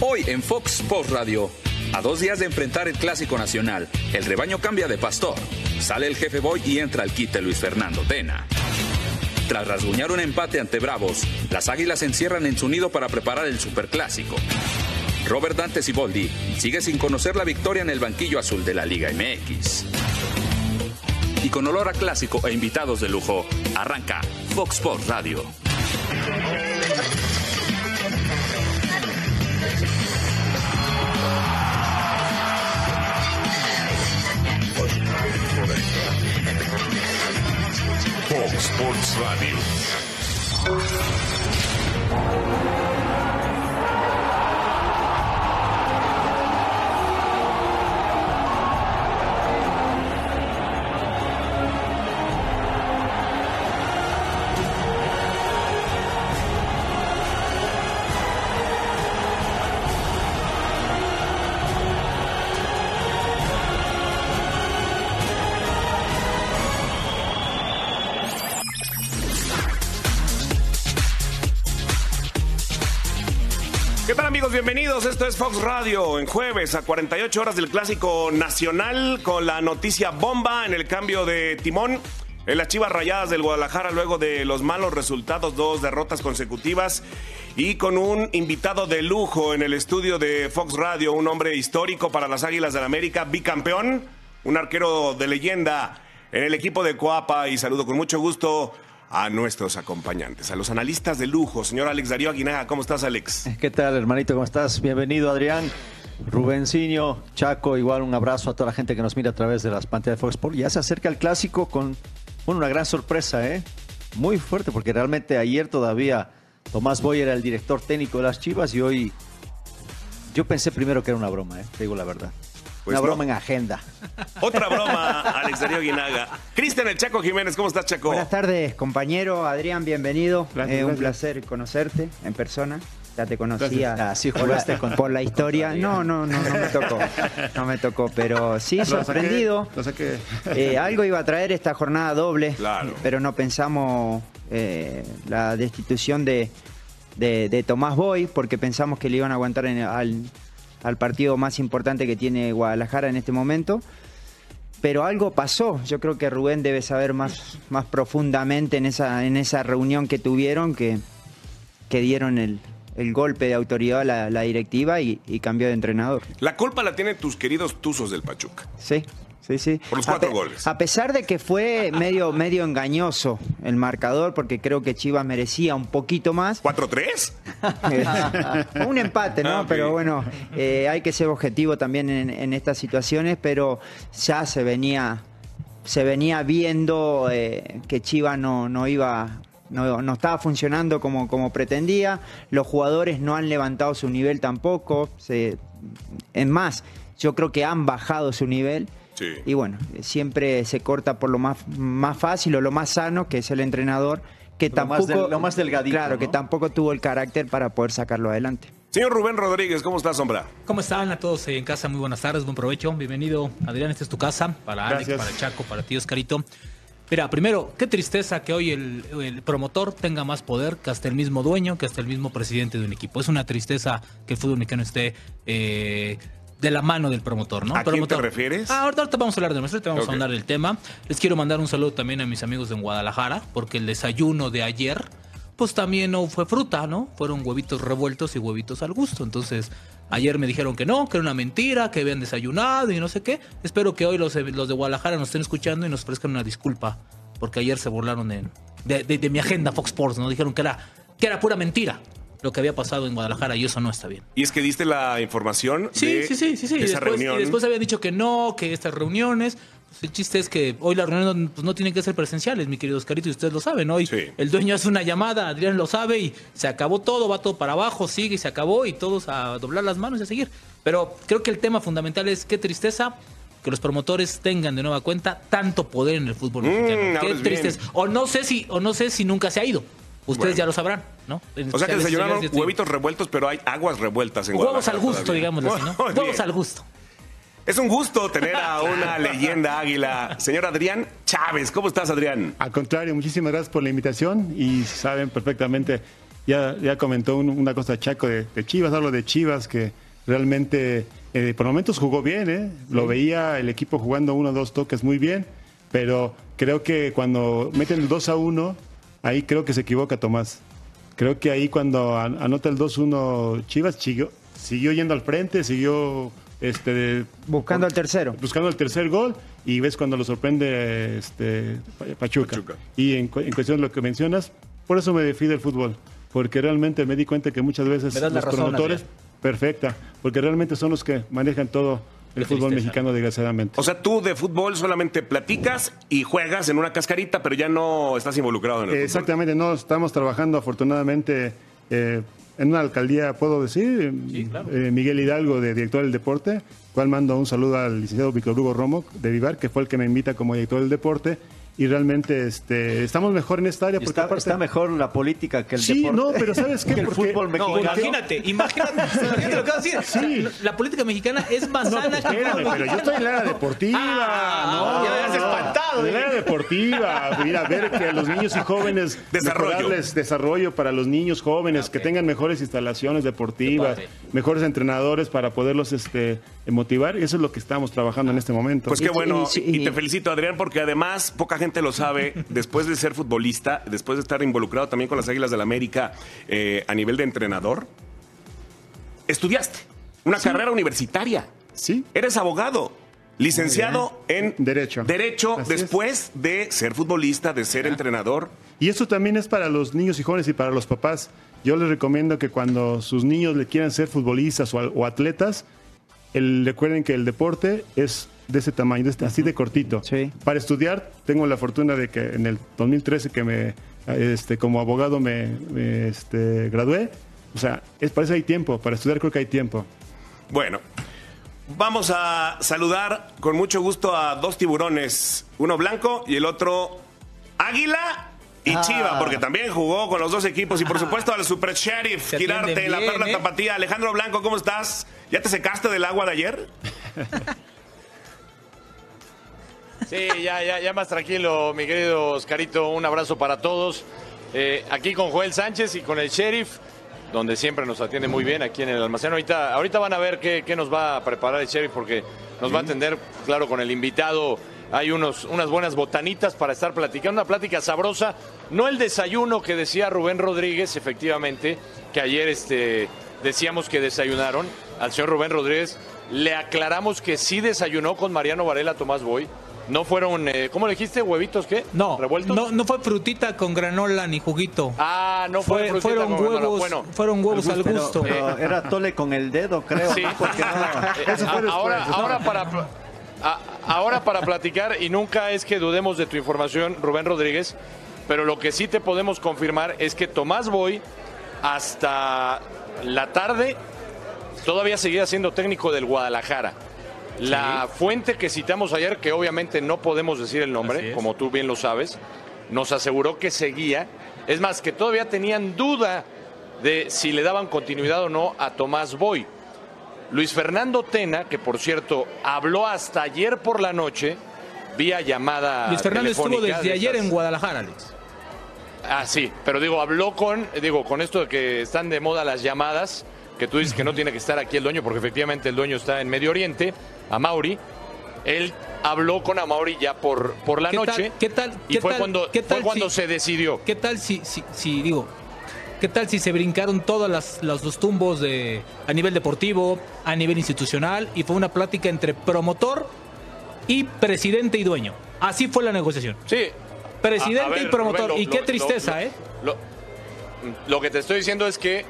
Hoy en Fox Sports Radio. A dos días de enfrentar el Clásico Nacional, el rebaño cambia de pastor. Sale el jefe Boy y entra el quite Luis Fernando Tena. Tras rasguñar un empate ante Bravos, las Águilas se encierran en su nido para preparar el Superclásico. Robert Dante Siboldi sigue sin conocer la victoria en el banquillo azul de la Liga MX. Y con olor a clásico e invitados de lujo, arranca Fox Sports Radio. Fox Sports Bienvenidos. Esto es Fox Radio en jueves a 48 horas del Clásico Nacional con la noticia bomba en el cambio de timón. En las Chivas Rayadas del Guadalajara luego de los malos resultados, dos derrotas consecutivas y con un invitado de lujo en el estudio de Fox Radio, un hombre histórico para las Águilas del América, bicampeón, un arquero de leyenda en el equipo de Coapa y saludo con mucho gusto a nuestros acompañantes, a los analistas de lujo. Señor Alex Darío Aguinaga, ¿cómo estás, Alex? ¿Qué tal, hermanito? ¿Cómo estás? Bienvenido, Adrián. Rubencinho, Chaco, igual un abrazo a toda la gente que nos mira a través de las pantallas de Fox Sports. Ya se acerca el clásico con una gran sorpresa, ¿eh? Muy fuerte, porque realmente ayer todavía Tomás Boy era el director técnico de las Chivas y hoy yo pensé primero que era una broma, ¿eh? Te digo la verdad. Pues una no. broma en agenda. Otra broma, Alex Darío Aguinaga. Cristian El Chaco Jiménez, ¿cómo estás, Chaco? Buenas tardes, compañero Adrián, bienvenido. Gracias, Eh, un gracias. placer conocerte en persona. Ya te conocía. Ah, sí, por, la, con- por la historia. con No, no, no, no me tocó. No me tocó, pero sí, sorprendido. Lo saqué. Eh, algo iba a traer esta jornada doble, Claro. pero no pensamos eh, la destitución de, de- de Tomás Boy, porque pensamos que le iban a aguantar en- al, al partido más importante que tiene Guadalajara en este momento. Pero algo pasó. Yo creo que Rubén debe saber más, más profundamente en esa, en esa reunión que tuvieron que, que dieron el, el golpe de autoridad a la, la directiva y, y cambió de entrenador. La culpa la tienen tus queridos Tuzos del Pachuca. Sí, sí, sí. Por los A cuatro pe- goles. A pesar de que fue medio, medio engañoso el marcador, porque creo que Chivas merecía un poquito más. ¿4-3? Eh, un empate, ¿no? Ah. Pero bueno, eh, hay que ser objetivo también en, en estas situaciones, pero ya se venía, se venía viendo eh, que Chivas no, no iba. No, no estaba funcionando como, como pretendía, los jugadores no han levantado su nivel tampoco, se, es más, yo creo que han bajado su nivel Sí. y bueno, siempre se corta por lo más, más fácil o lo más sano, que es el entrenador, que Lo más tampoco, del- lo más delgadito, claro, que tampoco tuvo el carácter para poder sacarlo adelante. Señor Rubén Rodríguez, ¿cómo estás, sombra? ¿Cómo están a todos en casa? Muy buenas tardes, buen provecho. Bienvenido, Adrián, esta es tu casa. Para Alex, Gracias. para Chaco, para ti, Oscarito. Mira, primero, qué tristeza que hoy el, el promotor tenga más poder que hasta el mismo dueño, que hasta el mismo presidente de un equipo. Es una tristeza que el fútbol mexicano esté eh, de la mano del promotor, ¿no? ¿A quién Promotor- te refieres? Ah, ahorita, ahorita vamos a hablar de nuestro, vamos a hablar del tema. Les quiero mandar un saludo también a mis amigos de Guadalajara, porque el desayuno de ayer, pues también no fue fruta, ¿no? Fueron huevitos revueltos y huevitos al gusto. Entonces, ayer me dijeron que no, que era una mentira, que habían desayunado y no sé qué. Espero que hoy los, los de Guadalajara nos estén escuchando y nos ofrezcan una disculpa, porque ayer se burlaron de, de, de- de mi agenda Fox Sports, ¿no? Dijeron que era, que era pura mentira lo que había pasado en Guadalajara y eso no está bien. Y es que diste la información Sí, de sí, sí, sí, sí. Esa después, reunión. y después habían dicho que no, que estas reuniones. pues, el chiste es que hoy las reuniones pues, no tienen que ser presenciales, mi querido Oscarito, y ustedes lo saben. Hoy Sí. el dueño hace una llamada, Adrián lo sabe, y se acabó todo, va todo para abajo, sigue y se acabó, y todos a doblar las manos y a seguir. Pero creo que el tema fundamental es qué tristeza que los promotores tengan de nueva cuenta tanto poder en el fútbol Mm, mexicano. Qué bien. O no sé si, o no sé si nunca se ha ido. Ustedes Bueno. ya lo sabrán, ¿no? En O sea que desayunaron huevitos revueltos, pero hay aguas revueltas en Huevos al gusto, todavía. digámoslo así, ¿no? Muy Huevos bien. al gusto. Es un gusto tener a una leyenda águila. Señor Adrián Chávez, ¿cómo estás, Adrián? Al contrario, muchísimas gracias por la invitación y saben perfectamente ya, ya comentó un- una cosa Chaco de, de Chivas, hablo de Chivas que realmente eh, por momentos jugó bien, ¿eh? lo veía el equipo jugando uno o dos toques muy bien, pero creo que cuando meten el 2 a 1, ahí creo que se equivoca Tomás. Creo que ahí cuando an- anota el 2-1 Chivas, siguió, siguió yendo al frente, siguió este, Buscando el tercero. buscando el tercer gol y ves cuando lo sorprende este, Pa- Pachuca. Pachuca. Y en, cu- en cuestión de lo que mencionas, por eso me defiende el fútbol, porque realmente me di cuenta que muchas veces los razón, promotores, perfecta, porque realmente son los que manejan todo el Qué fútbol tristeza. mexicano, desgraciadamente. O sea, tú de fútbol solamente platicas y juegas en una cascarita, pero ya no estás involucrado en el fútbol. Exactamente, no, estamos trabajando afortunadamente eh, en una alcaldía, puedo decir, eh, Miguel Hidalgo, de director del deporte, cual mando un saludo al licenciado Víctor Hugo Romo de Vivar, que fue el que me invita como director del deporte, y realmente este, estamos mejor en esta área porque Está, aparte- está mejor la política que el Sí, deporte. no, pero ¿sabes qué? Que el fútbol No, mexicano. imagínate, imagínate, imagínate lo que vas a decir. Sí. La, la política mexicana es más No, sana que el espérame, pero yo estoy en la área deportiva. Ah, no, ya me no, espantado, En la eh. área deportiva. Mira, ver que a los niños y jóvenes. Desarrollo. desarrollo para los niños jóvenes, que tengan mejores instalaciones deportivas, mejores entrenadores para poderlos este, motivar. Eso es lo que estamos trabajando en este momento. Pues qué Y- bueno, y- y, y- te felicito Adrián, porque además poca gente lo sabe, después de ser futbolista, después de estar involucrado también con las Águilas del la América eh, a nivel de entrenador, estudiaste una carrera universitaria, sí. eres abogado, licenciado en Derecho. Derecho Así es. después de ser futbolista, de ser entrenador. Y eso también es para los niños y jóvenes y para los papás. Yo les recomiendo que cuando sus niños le quieran ser futbolistas o, o atletas, el- recuerden que el deporte es de ese tamaño, de este- así de cortito. Sí. Para estudiar, tengo la fortuna de que en el 2013 que me, este, como abogado me, me, este, gradué, o sea, es, para eso hay tiempo, para estudiar creo que hay tiempo. Bueno, vamos a saludar con mucho gusto a dos tiburones, uno blanco y el otro águila. Y Ah. Chiva, porque también jugó con los dos equipos. Y por supuesto al Super Sheriff, Girarte, la perla ¿eh? tapatía. Alejandro Blanco, ¿cómo estás? ¿Ya te secaste del agua de ayer? Sí, ya, ya, ya más tranquilo, mi querido Oscarito. Un abrazo para todos. Eh, aquí con Joel Sánchez y con el sheriff, donde siempre nos atiende muy bien aquí en el almacén. Ahorita, ahorita van a ver qué, qué nos va a preparar el sheriff, porque nos va a atender, claro, con el invitado. Hay unos, unas buenas botanitas para estar platicando, una plática sabrosa. No el desayuno que decía Rubén Rodríguez, efectivamente, que ayer este, decíamos que desayunaron. Al señor Rubén Rodríguez le aclaramos que sí desayunó con Mariano Varela Tomás Boy. No fueron, eh, ¿cómo le dijiste? ¿Huevitos qué? No, ¿Revueltos? no, no fue frutita con granola ni juguito. Ah, no fue, Fue- frutita fueron con granola. huevos, Bueno, fueron huevos al gusto. pero era tole con el dedo, creo. Sí. ¿no? Porque no- Eh, eso fue a- ahora, después. ahora para a- ahora para platicar y nunca es que dudemos de tu información, Rubén Rodríguez, pero lo que sí te podemos confirmar es que Tomás Boy hasta la tarde todavía seguía siendo técnico del Guadalajara. La fuente que citamos ayer, que obviamente no podemos decir el nombre, como tú bien lo sabes, nos aseguró que seguía. Es más, que todavía tenían duda de si le daban continuidad o no a Tomás Boy. Luis Fernando Tena, que por cierto habló hasta ayer por la noche, vía llamada. Luis Fernando estuvo desde de ayer en Guadalajara, Alex. Ah, sí, pero digo, habló con, digo, con esto de que están de moda las llamadas, que tú dices que no tiene que estar aquí el dueño, porque efectivamente el dueño está en Medio Oriente, a Mauri. Él habló con Amauri ya por, por la ¿Qué tal- noche. qué tal- y qué fue tal- cuando, qué fue cuando si- se decidió. ¿Qué tal si, si, si, digo, qué tal si se brincaron todos las, los, los tumbos de, a nivel deportivo, a nivel institucional, y fue una plática entre promotor y presidente y dueño? Así fue la negociación. Sí. Presidente A- a ver, y promotor. Rubén, lo- y qué lo- tristeza, lo- ¿eh? Lo, que te estoy diciendo es que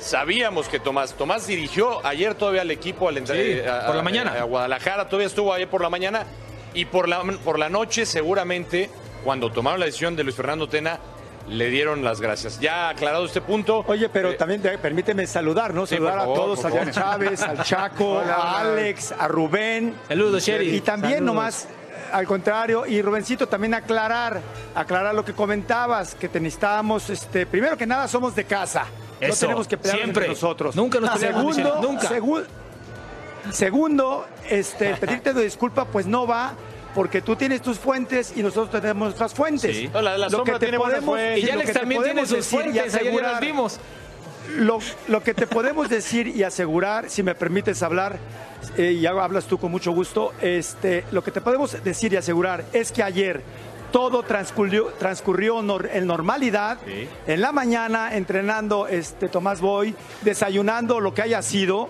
sabíamos que Tomás, Tomás dirigió ayer todavía al equipo al entrar- Sí, a- por la mañana. A, Guadalajara, todavía estuvo ayer por la mañana y por la, por la noche seguramente cuando tomaron la decisión de Luis Fernando Tena le dieron las gracias. Ya aclarado este punto. Oye, pero eh, también permíteme saludar, ¿no? Sí, Saludar a todos, a favor. Chávez, al Chaco, a Alex, a Rubén. Saludos, Sherry. Y también Saludos. nomás, al contrario, y Rubencito, también aclarar, aclarar lo que comentabas, que te necesitábamos, este, primero que nada somos de casa. no Eso, tenemos que pelear entre nosotros. Nunca nos peleamos, Segundo, Michelle, nunca. segu- segundo, este, pedirte de disculpa, pues no va, porque tú tienes tus fuentes y nosotros tenemos nuestras fuentes. Sí. No, la- la sombra tiene buenas fuentes. Y lo Alex que te también tiene podemos sus decir y fuentes, ayer ya las asegurar- vimos. Lo, lo que te podemos decir y asegurar, si me permites hablar, eh, y hablas tú con mucho gusto, este, lo que te podemos decir y asegurar es que ayer todo transcurrió, transcurrió nor- en normalidad, Sí. en la mañana entrenando este, Tomás Boy, desayunando lo que haya sido,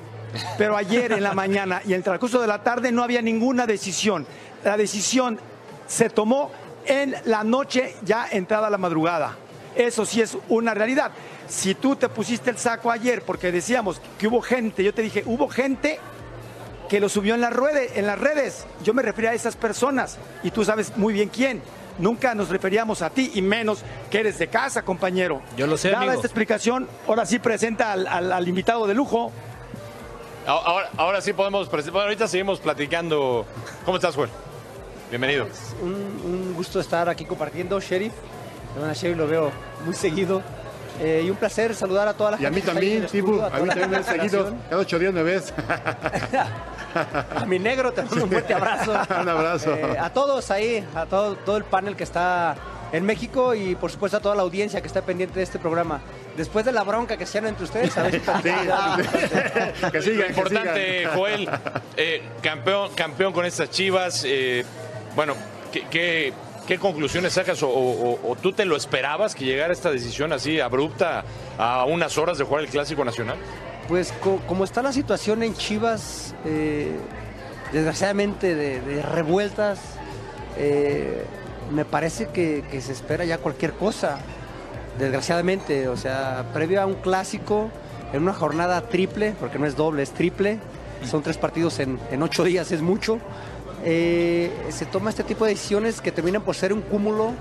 pero ayer en la mañana y en el transcurso de la tarde no había ninguna decisión. La decisión se tomó en la noche ya entrada la madrugada. Eso sí es una realidad. Si tú te pusiste el saco ayer porque decíamos que hubo gente, yo te dije, hubo gente que lo subió en las redes, en las redes. Yo me refería a esas personas y tú sabes muy bien quién. Nunca nos referíamos a ti y menos que eres de casa, compañero. Yo lo sé, Dada esta explicación, ahora sí presenta al, al- al invitado de lujo. Ahora, ahora sí podemos presentar. Bueno, ahorita seguimos platicando. ¿Cómo estás, Joel? Bienvenido. un, un gusto estar aquí compartiendo, Sheriff. Bueno, Sheriff lo veo muy seguido. Eh, y un placer saludar a toda la Y a gente. mí también, Tibu, a mí también me seguido. Cada ocho días me ves. A mi negro te mando un fuerte abrazo. Un abrazo. Eh, a todos ahí, a todo, todo el panel que está en México y por supuesto a toda la audiencia que está pendiente de este programa. Después de la bronca que se entre ustedes, a ver si que Lo que importante, sigan. Joel, eh, campeón, campeón con estas chivas. eh, bueno, ¿qué, qué, qué conclusiones sacas o, o- o tú te lo esperabas que llegara esta decisión así abrupta a unas horas de jugar el Clásico Nacional? Pues co- como está la situación en Chivas, eh, desgraciadamente de, de revueltas, eh, me parece que, que se espera ya cualquier cosa, desgraciadamente. O sea, previo a un clásico, en una jornada triple, porque no es doble, es triple, son tres partidos en, en ocho días, es mucho. eh, se toma este tipo de decisiones que terminan por ser un cúmulo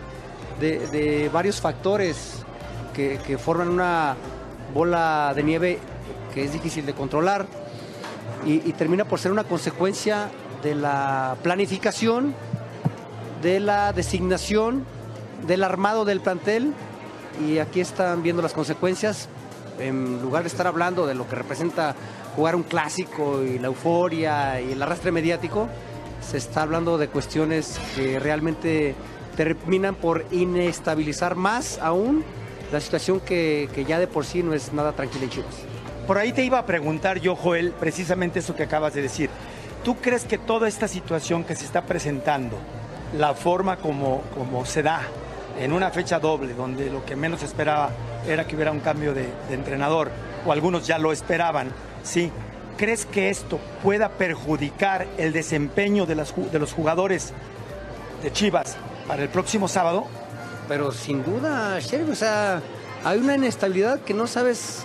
de, de varios factores que, que forman una bola de nieve que es difícil de controlar y, y termina por ser una consecuencia de la planificación, de la designación, del armado del plantel y aquí están viendo las consecuencias en lugar de estar hablando de lo que representa jugar un clásico y la euforia y el arrastre mediático, se está hablando de cuestiones que realmente terminan por inestabilizar más aún la situación que, ya de por sí no es nada tranquila en Chivas. Por ahí te iba a preguntar yo, Joel, precisamente eso que acabas de decir. ¿Tú crees que toda esta situación que se está presentando, la forma como, como se da en una fecha doble, donde lo que menos esperaba era que hubiera un cambio de, entrenador, o algunos ya lo esperaban, ¿sí? ¿Crees que esto pueda perjudicar el desempeño de, los jugadores de Chivas para el próximo sábado? Pero sin duda, Sheriff, o sea, hay una inestabilidad que no sabes,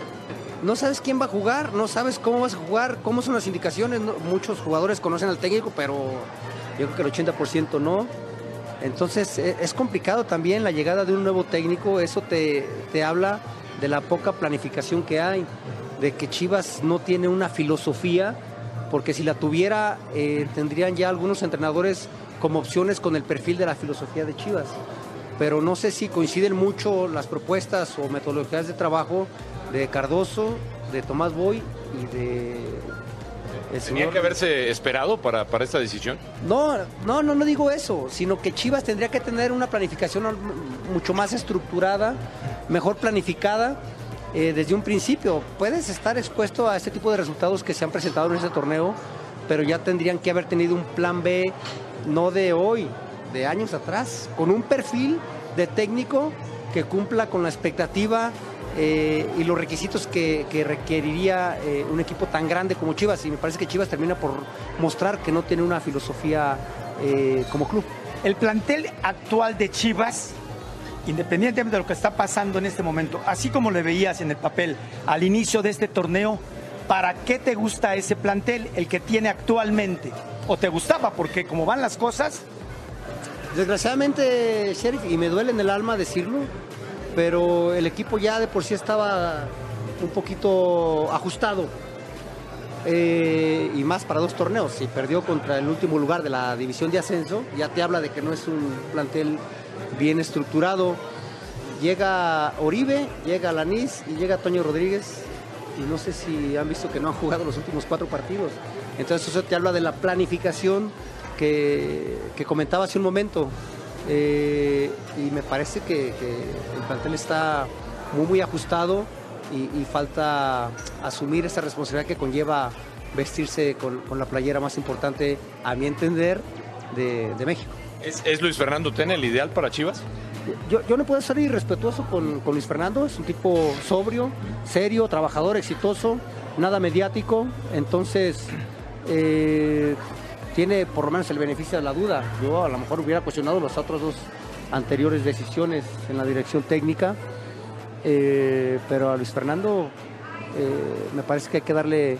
no sabes quién va a jugar, no sabes cómo vas a jugar, cómo son las indicaciones. muchos jugadores conocen al técnico, pero yo creo que el 80% no. Entonces e- es complicado también la llegada de un nuevo técnico, eso te, te habla de la poca planificación que hay, de que Chivas no tiene una filosofía, porque si la tuviera eh, tendrían ya algunos entrenadores como opciones con el perfil de la filosofía de Chivas. Pero no sé si coinciden mucho las propuestas o metodologías de trabajo de Cardoso, de Tomás Boy y de... ¿Tenía que haberse esperado para, para esta decisión? no, no, no, no digo eso, sino que Chivas tendría que tener una planificación mucho más estructurada, mejor planificada eh, desde un principio. Puedes estar expuesto a este tipo de resultados que se han presentado en este torneo, pero ya tendrían que haber tenido un plan B, no de hoy, de años atrás, con un perfil de técnico que cumpla con la expectativa eh, y los requisitos que, que requeriría eh, un equipo tan grande como Chivas. Y me parece que Chivas termina por mostrar que no tiene una filosofía eh, como club. El plantel actual de Chivas, independientemente de lo que está pasando en este momento, así como le veías en el papel al inicio de este torneo, ¿para qué te gusta ese plantel, el que tiene actualmente? ¿O te gustaba? Porque como van las cosas, Desgraciadamente, Sheriff, y me duele en el alma decirlo, pero el equipo ya de por sí estaba un poquito ajustado. Eh, y más para dos torneos. Si perdió contra el último lugar de la división de ascenso, ya te habla de que no es un plantel bien estructurado. Llega Oribe, llega Lanís y llega Toño Rodríguez. Y no sé si han visto que no han jugado los últimos cuatro partidos. Entonces eso te habla de la planificación que, que comentaba hace un momento. Eh, y me parece que, que el plantel está muy, muy ajustado y, y falta asumir esa responsabilidad que conlleva vestirse con, con la playera más importante, a mi entender, de, de México. ¿Es, es Luis Fernando Tena el ideal para Chivas? Yo, yo no puedo ser irrespetuoso con, con Luis Fernando, es un tipo sobrio, serio, trabajador, exitoso, nada mediático, entonces eh, tiene por lo menos el beneficio de la duda. Yo a lo mejor hubiera cuestionado las otras dos anteriores decisiones en la dirección técnica, eh, pero a Luis Fernando eh, me parece que hay que darle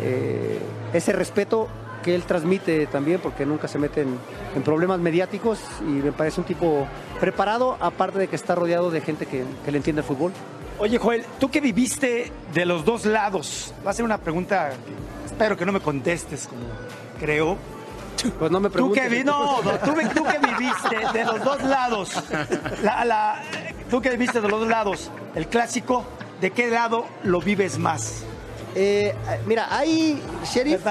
eh, ese respeto que él transmite también, porque nunca se mete en, problemas mediáticos y me parece un tipo preparado, aparte de que está rodeado de gente que, le entiende el fútbol. Oye, Joel, tú que viviste de los dos lados, va a ser una pregunta espero que no me contestes, como creo. Pues no me Tú que, vi- no, no, tú, tú que viviste de los dos lados, la- la- tú que viviste de los dos lados, el clásico, ¿de qué lado lo vives más? Eh, mira, hay, Sheriff,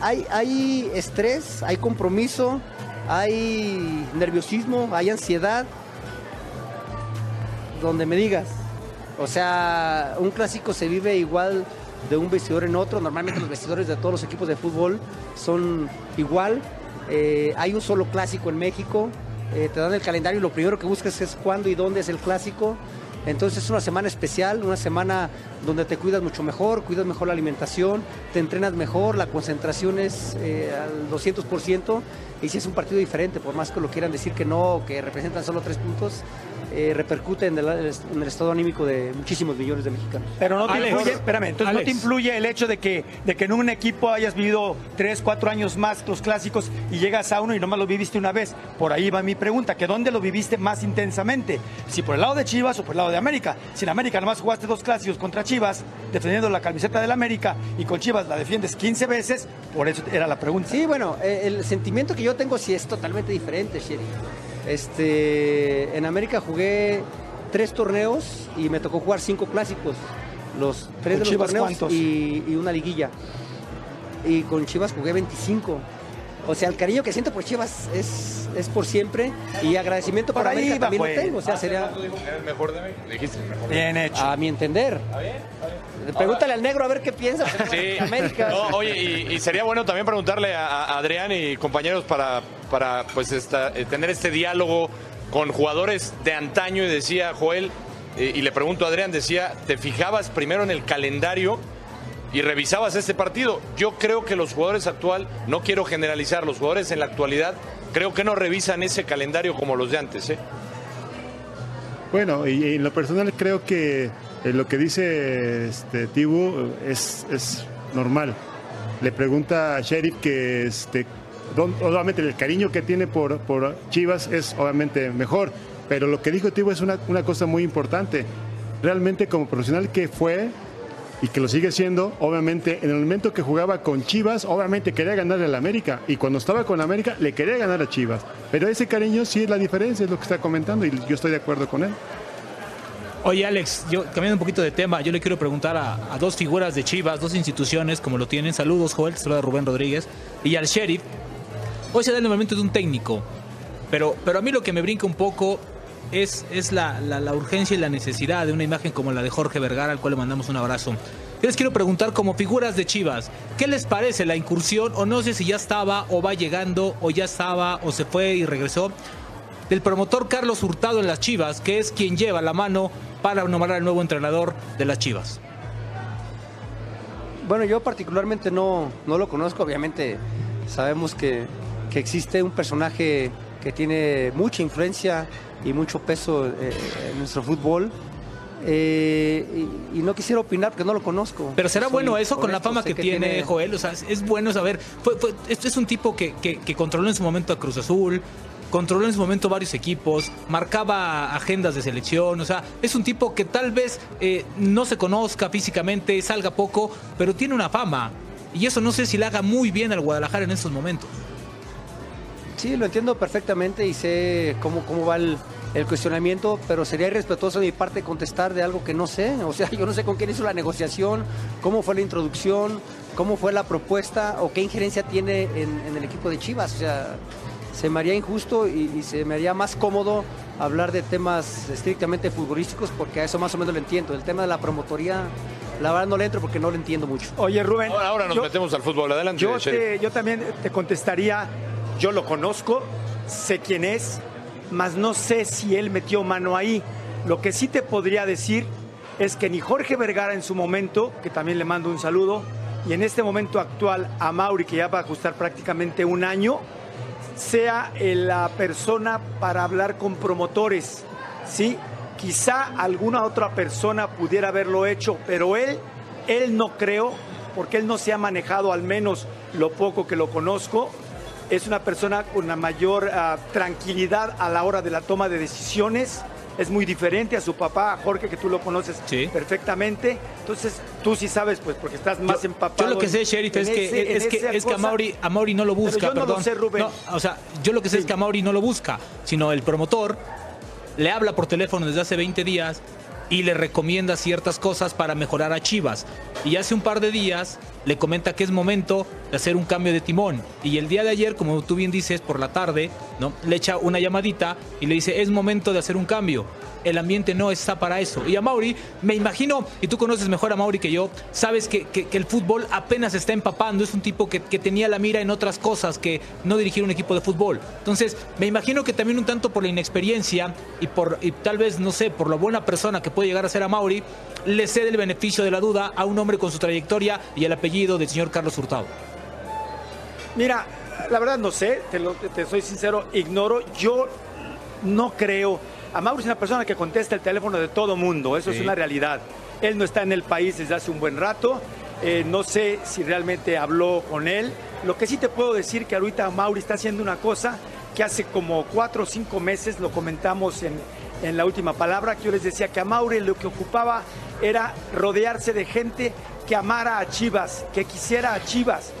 hay, hay estrés, hay compromiso, hay nerviosismo, hay ansiedad, donde me digas. O sea, un clásico se vive igual de un vestidor en otro. Normalmente los vestidores de todos los equipos de fútbol son igual. Eh, hay un solo clásico en México. Eh, te dan el calendario y lo primero que buscas es cuándo y dónde es el clásico. Entonces es una semana especial, una semana donde te cuidas mucho mejor, cuidas mejor la alimentación, te entrenas mejor, la concentración es eh, al 200% y si es un partido diferente, por más que lo quieran decir que no, que representan solo tres puntos, eh, repercute en el, en el estado anímico de muchísimos millones de mexicanos. Pero no te Alex, influye, espérame, entonces no te influye el hecho de que, de que en un equipo hayas vivido tres, cuatro años más los clásicos y llegas a uno y nomás lo viviste una vez. Por ahí va mi pregunta, que dónde lo viviste más intensamente, si por el lado de Chivas o por el lado de América. Si en América nomás jugaste dos clásicos contra Chivas, defendiendo la camiseta del América y con Chivas la defiendes 15 veces, por eso era la pregunta. Sí, bueno, eh, el sentimiento que yo tengo sí es totalmente diferente, Sherry. Este, en América jugué tres torneos y me tocó jugar cinco clásicos. Los tres ¿Con de los Chivas torneos y, y una liguilla. Y con Chivas jugué 25. O sea, el cariño que siento por Chivas es, es por siempre y agradecimiento por, Por ahí América también lo tengo. O sea, sería ¿Era el mejor de México? Dijiste el mejor. Bien hecho. a mi entender. Pregúntale al negro a ver qué piensa. Sí. América. No, oye, y, y sería bueno también preguntarle a, a Adrián y compañeros para, para pues eh, tener este diálogo con jugadores de antaño y decía Joel, eh, y le pregunto a Adrián, decía, ¿te fijabas primero en el calendario y revisabas este partido? Yo creo que los jugadores actual, no quiero generalizar, los jugadores en la actualidad creo que no revisan ese calendario como los de antes, ¿eh? Bueno, y, en lo personal creo que eh, lo que dice este Tibu es, es normal. Le pregunta a Sheriff que este, obviamente el cariño que tiene por, por Chivas es obviamente mejor, pero lo que dijo Tibu es una, una cosa muy importante. Realmente como profesional que fue y que lo sigue siendo, obviamente en el momento que jugaba con Chivas, obviamente quería ganarle al América y cuando estaba con América le quería ganar a Chivas. Pero ese cariño sí es la diferencia, es lo que está comentando y yo estoy de acuerdo con él. Oye, Alex, yo cambiando un poquito de tema, yo le quiero preguntar a, a dos figuras de Chivas, dos instituciones como lo tienen. Saludos, Joel, te saluda Rubén Rodríguez. Y al sheriff. Hoy se da el momento de un técnico. Pero, pero a mí lo que me brinca un poco es, es la, la- urgencia y la necesidad de una imagen como la de Jorge Vergara, al cual le mandamos un abrazo. Yo les quiero preguntar como figuras de Chivas, ¿qué les parece la incursión? O no sé si ya estaba o va llegando, o ya estaba o se fue y regresó del promotor Carlos Hurtado en las Chivas, que es quien lleva la mano para nombrar al nuevo entrenador de las Chivas. Bueno, yo particularmente no, no lo conozco. Obviamente sabemos que, que existe un personaje que tiene mucha influencia y mucho peso eh, en nuestro fútbol. Eh, y, y no quisiera opinar porque no lo conozco. Pero será Soy bueno eso con la fama que, tiene, Joel. O sea, es, es bueno saber. Fue, fue- este es un tipo que, que- que controló en su momento a Cruz Azul, controló en su momento varios equipos, marcaba agendas de selección. O sea, es un tipo que tal vez eh, no se conozca físicamente, salga poco, pero tiene una fama. Y eso no sé si le haga muy bien al Guadalajara en estos momentos. Sí, lo entiendo perfectamente y sé cómo, cómo va el, el cuestionamiento, pero sería irrespetuoso de mi parte contestar de algo que no sé. O sea, yo no sé con quién hizo la negociación, cómo fue la introducción, cómo fue la propuesta o qué injerencia tiene en, en el equipo de Chivas. O sea, se me haría injusto y, y se me haría más cómodo hablar de temas estrictamente futbolísticos porque a eso más o menos lo entiendo. El tema de la promotoría, la verdad no le entro porque no lo entiendo mucho. Oye, Rubén. Ahora, ahora nos yo- metemos al fútbol. Adelante, Yo, te- yo también te contestaría, yo lo conozco, sé quién es, mas no sé si él metió mano ahí. Lo que sí te podría decir es que ni Jorge Vergara en su momento, que también le mando un saludo, y en este momento actual a Mauri, que ya va a ajustar prácticamente un año, sea eh, la persona para hablar con promotores, ¿sí? Quizá alguna otra persona pudiera haberlo hecho, pero él, él no creo, porque él no se ha manejado, al menos lo poco que lo conozco, es una persona con una mayor ah, tranquilidad a la hora de la toma de decisiones. Es muy diferente a su papá, a Jorge, que tú lo conoces Sí. perfectamente. Entonces, tú sí sabes, pues, porque estás más Yo- empapado. Yo lo que sé, Sheriff, es que, ese- es que, es que a. Mauri, a Mauri no lo busca, Pero yo no lo perdón. sé, Rubén. No, o sea, yo lo que sé es que a Mauri no lo busca, sino el promotor le habla por teléfono desde hace 20 días y le recomienda ciertas cosas para mejorar a Chivas. Y hace un par de días le comenta que es momento de hacer un cambio de timón. Y el día de ayer, como tú bien dices, por la tarde, ¿no? le echa una llamadita y le dice, es momento de hacer un cambio. El ambiente no está para eso. Y a Mauri, me imagino, y tú conoces mejor a Mauri que yo, sabes que, que- el fútbol apenas está empapando. Es un tipo que, tenía la mira en otras cosas que no dirigir un equipo de fútbol. Entonces, me imagino que también un tanto por la inexperiencia y por tal vez, no sé, por la buena persona que puede llegar a ser a Mauri, le cede el beneficio de la duda a un hombre con su trayectoria y el apellido del señor Carlos Hurtado. Mira, la verdad no sé, te soy sincero, ignoro. Yo no creo. A Mauro es una persona que contesta el teléfono de todo mundo, eso es una realidad. Él no está en el país desde hace un buen rato. eh, no sé si realmente habló con él. Lo que sí te puedo decir que ahorita Mauri está haciendo una cosa que hace como cuatro o cinco meses lo comentamos en, en la última palabra, que yo les decía que a Mauri lo que ocupaba era rodearse de gente que amara a Chivas, que quisiera a Chivas.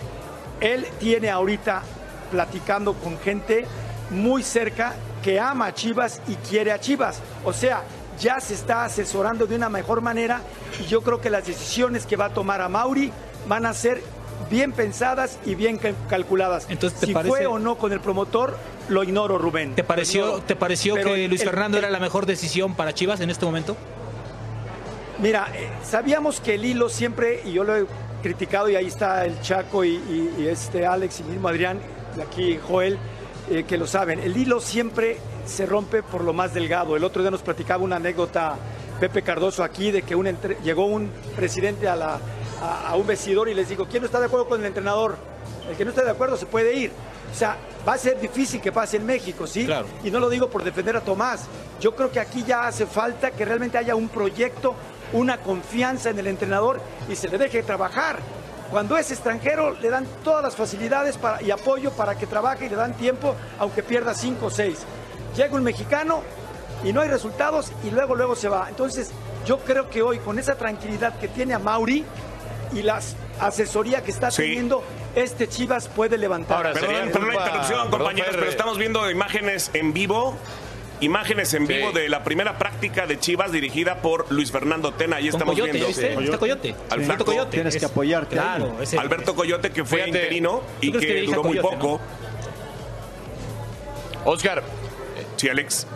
Él tiene ahorita platicando con gente muy cerca que ama a Chivas y quiere a Chivas. O sea, ya se está asesorando de una mejor manera y yo creo que las decisiones que va a tomar a Mauri van a ser bien pensadas y bien cal- calculadas. Entonces, ¿te si parece- fue o no con el promotor, lo ignoro, Rubén. ¿Te pareció, ignoro. ¿te pareció que Luis el- Fernando el- era la mejor decisión para Chivas en este momento? Mira, eh, sabíamos que el hilo siempre, y yo lo he criticado, y ahí está el Chaco y, y- y este Alex y mismo Adrián, y aquí Joel, eh, que lo saben, el hilo siempre se rompe por lo más delgado. El otro día nos platicaba una anécdota Pepe Cardoso aquí de que un entre- llegó un presidente a, la, a, a un vestidor y les dijo, ¿quién no está de acuerdo con el entrenador? El que no está de acuerdo se puede ir. O sea, va a ser difícil que pase en México, ¿sí? Claro. Y no lo digo por defender a Tomás. Yo creo que aquí ya hace falta que realmente haya un proyecto, una confianza en el entrenador y se le deje trabajar. Cuando es extranjero le dan todas las facilidades para- y apoyo para que trabaje y le dan tiempo, aunque pierda cinco o seis. Llega un mexicano y no hay resultados y luego luego se va. Entonces yo creo que hoy con esa tranquilidad que tiene a Mauri y la asesoría que está Sí. teniendo, este Chivas puede levantar. Ahora, Perdón, perdón la interrupción, compañeros, pero estamos viendo imágenes en vivo. Imágenes en Sí. vivo de la primera práctica de Chivas dirigida por Luis Fernando Tena. Ahí Con estamos Coyote, viendo. ¿ya viste? Está Coyote. Al Alberto flaco. Coyote. Tienes que apoyarte. Claro, ese- Alberto Coyote, que fue Fíjate, interino y ¿tú crees que duró muy Coyote, poco. Oscar, Sí, Alex.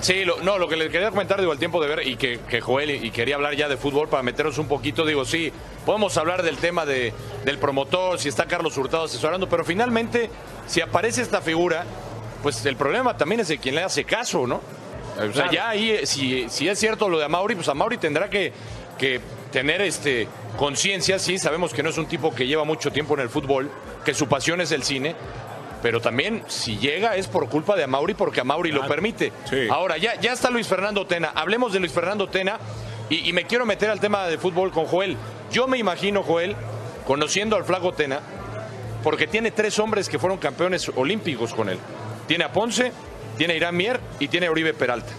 Sí, lo- no, lo que le quería comentar, digo, al tiempo de ver y que, que Joel y, y quería hablar ya de fútbol para meternos un poquito, digo, sí, podemos hablar del tema de, del promotor, si está Carlos Hurtado asesorando, pero finalmente, si aparece esta figura, pues el problema también es de quien le hace caso, ¿no? O sea, ya ahí, eh, si, si es cierto lo de Amauri, pues Amauri tendrá que, que tener este conciencia, sí, sabemos que no es un tipo que lleva mucho tiempo en el fútbol, que su pasión es el cine, pero también si llega es por culpa de Amauri porque Amauri lo permite. Sí. Ahora, ya, ya está Luis Fernando Tena. Hablemos de Luis Fernando Tena y, y me quiero meter al tema de fútbol con Joel. Yo me imagino, Joel, conociendo al flaco Tena, porque tiene tres hombres que fueron campeones olímpicos con él. Tiene a Ponce, tiene a Irán Mier y tiene a Uribe Peralta.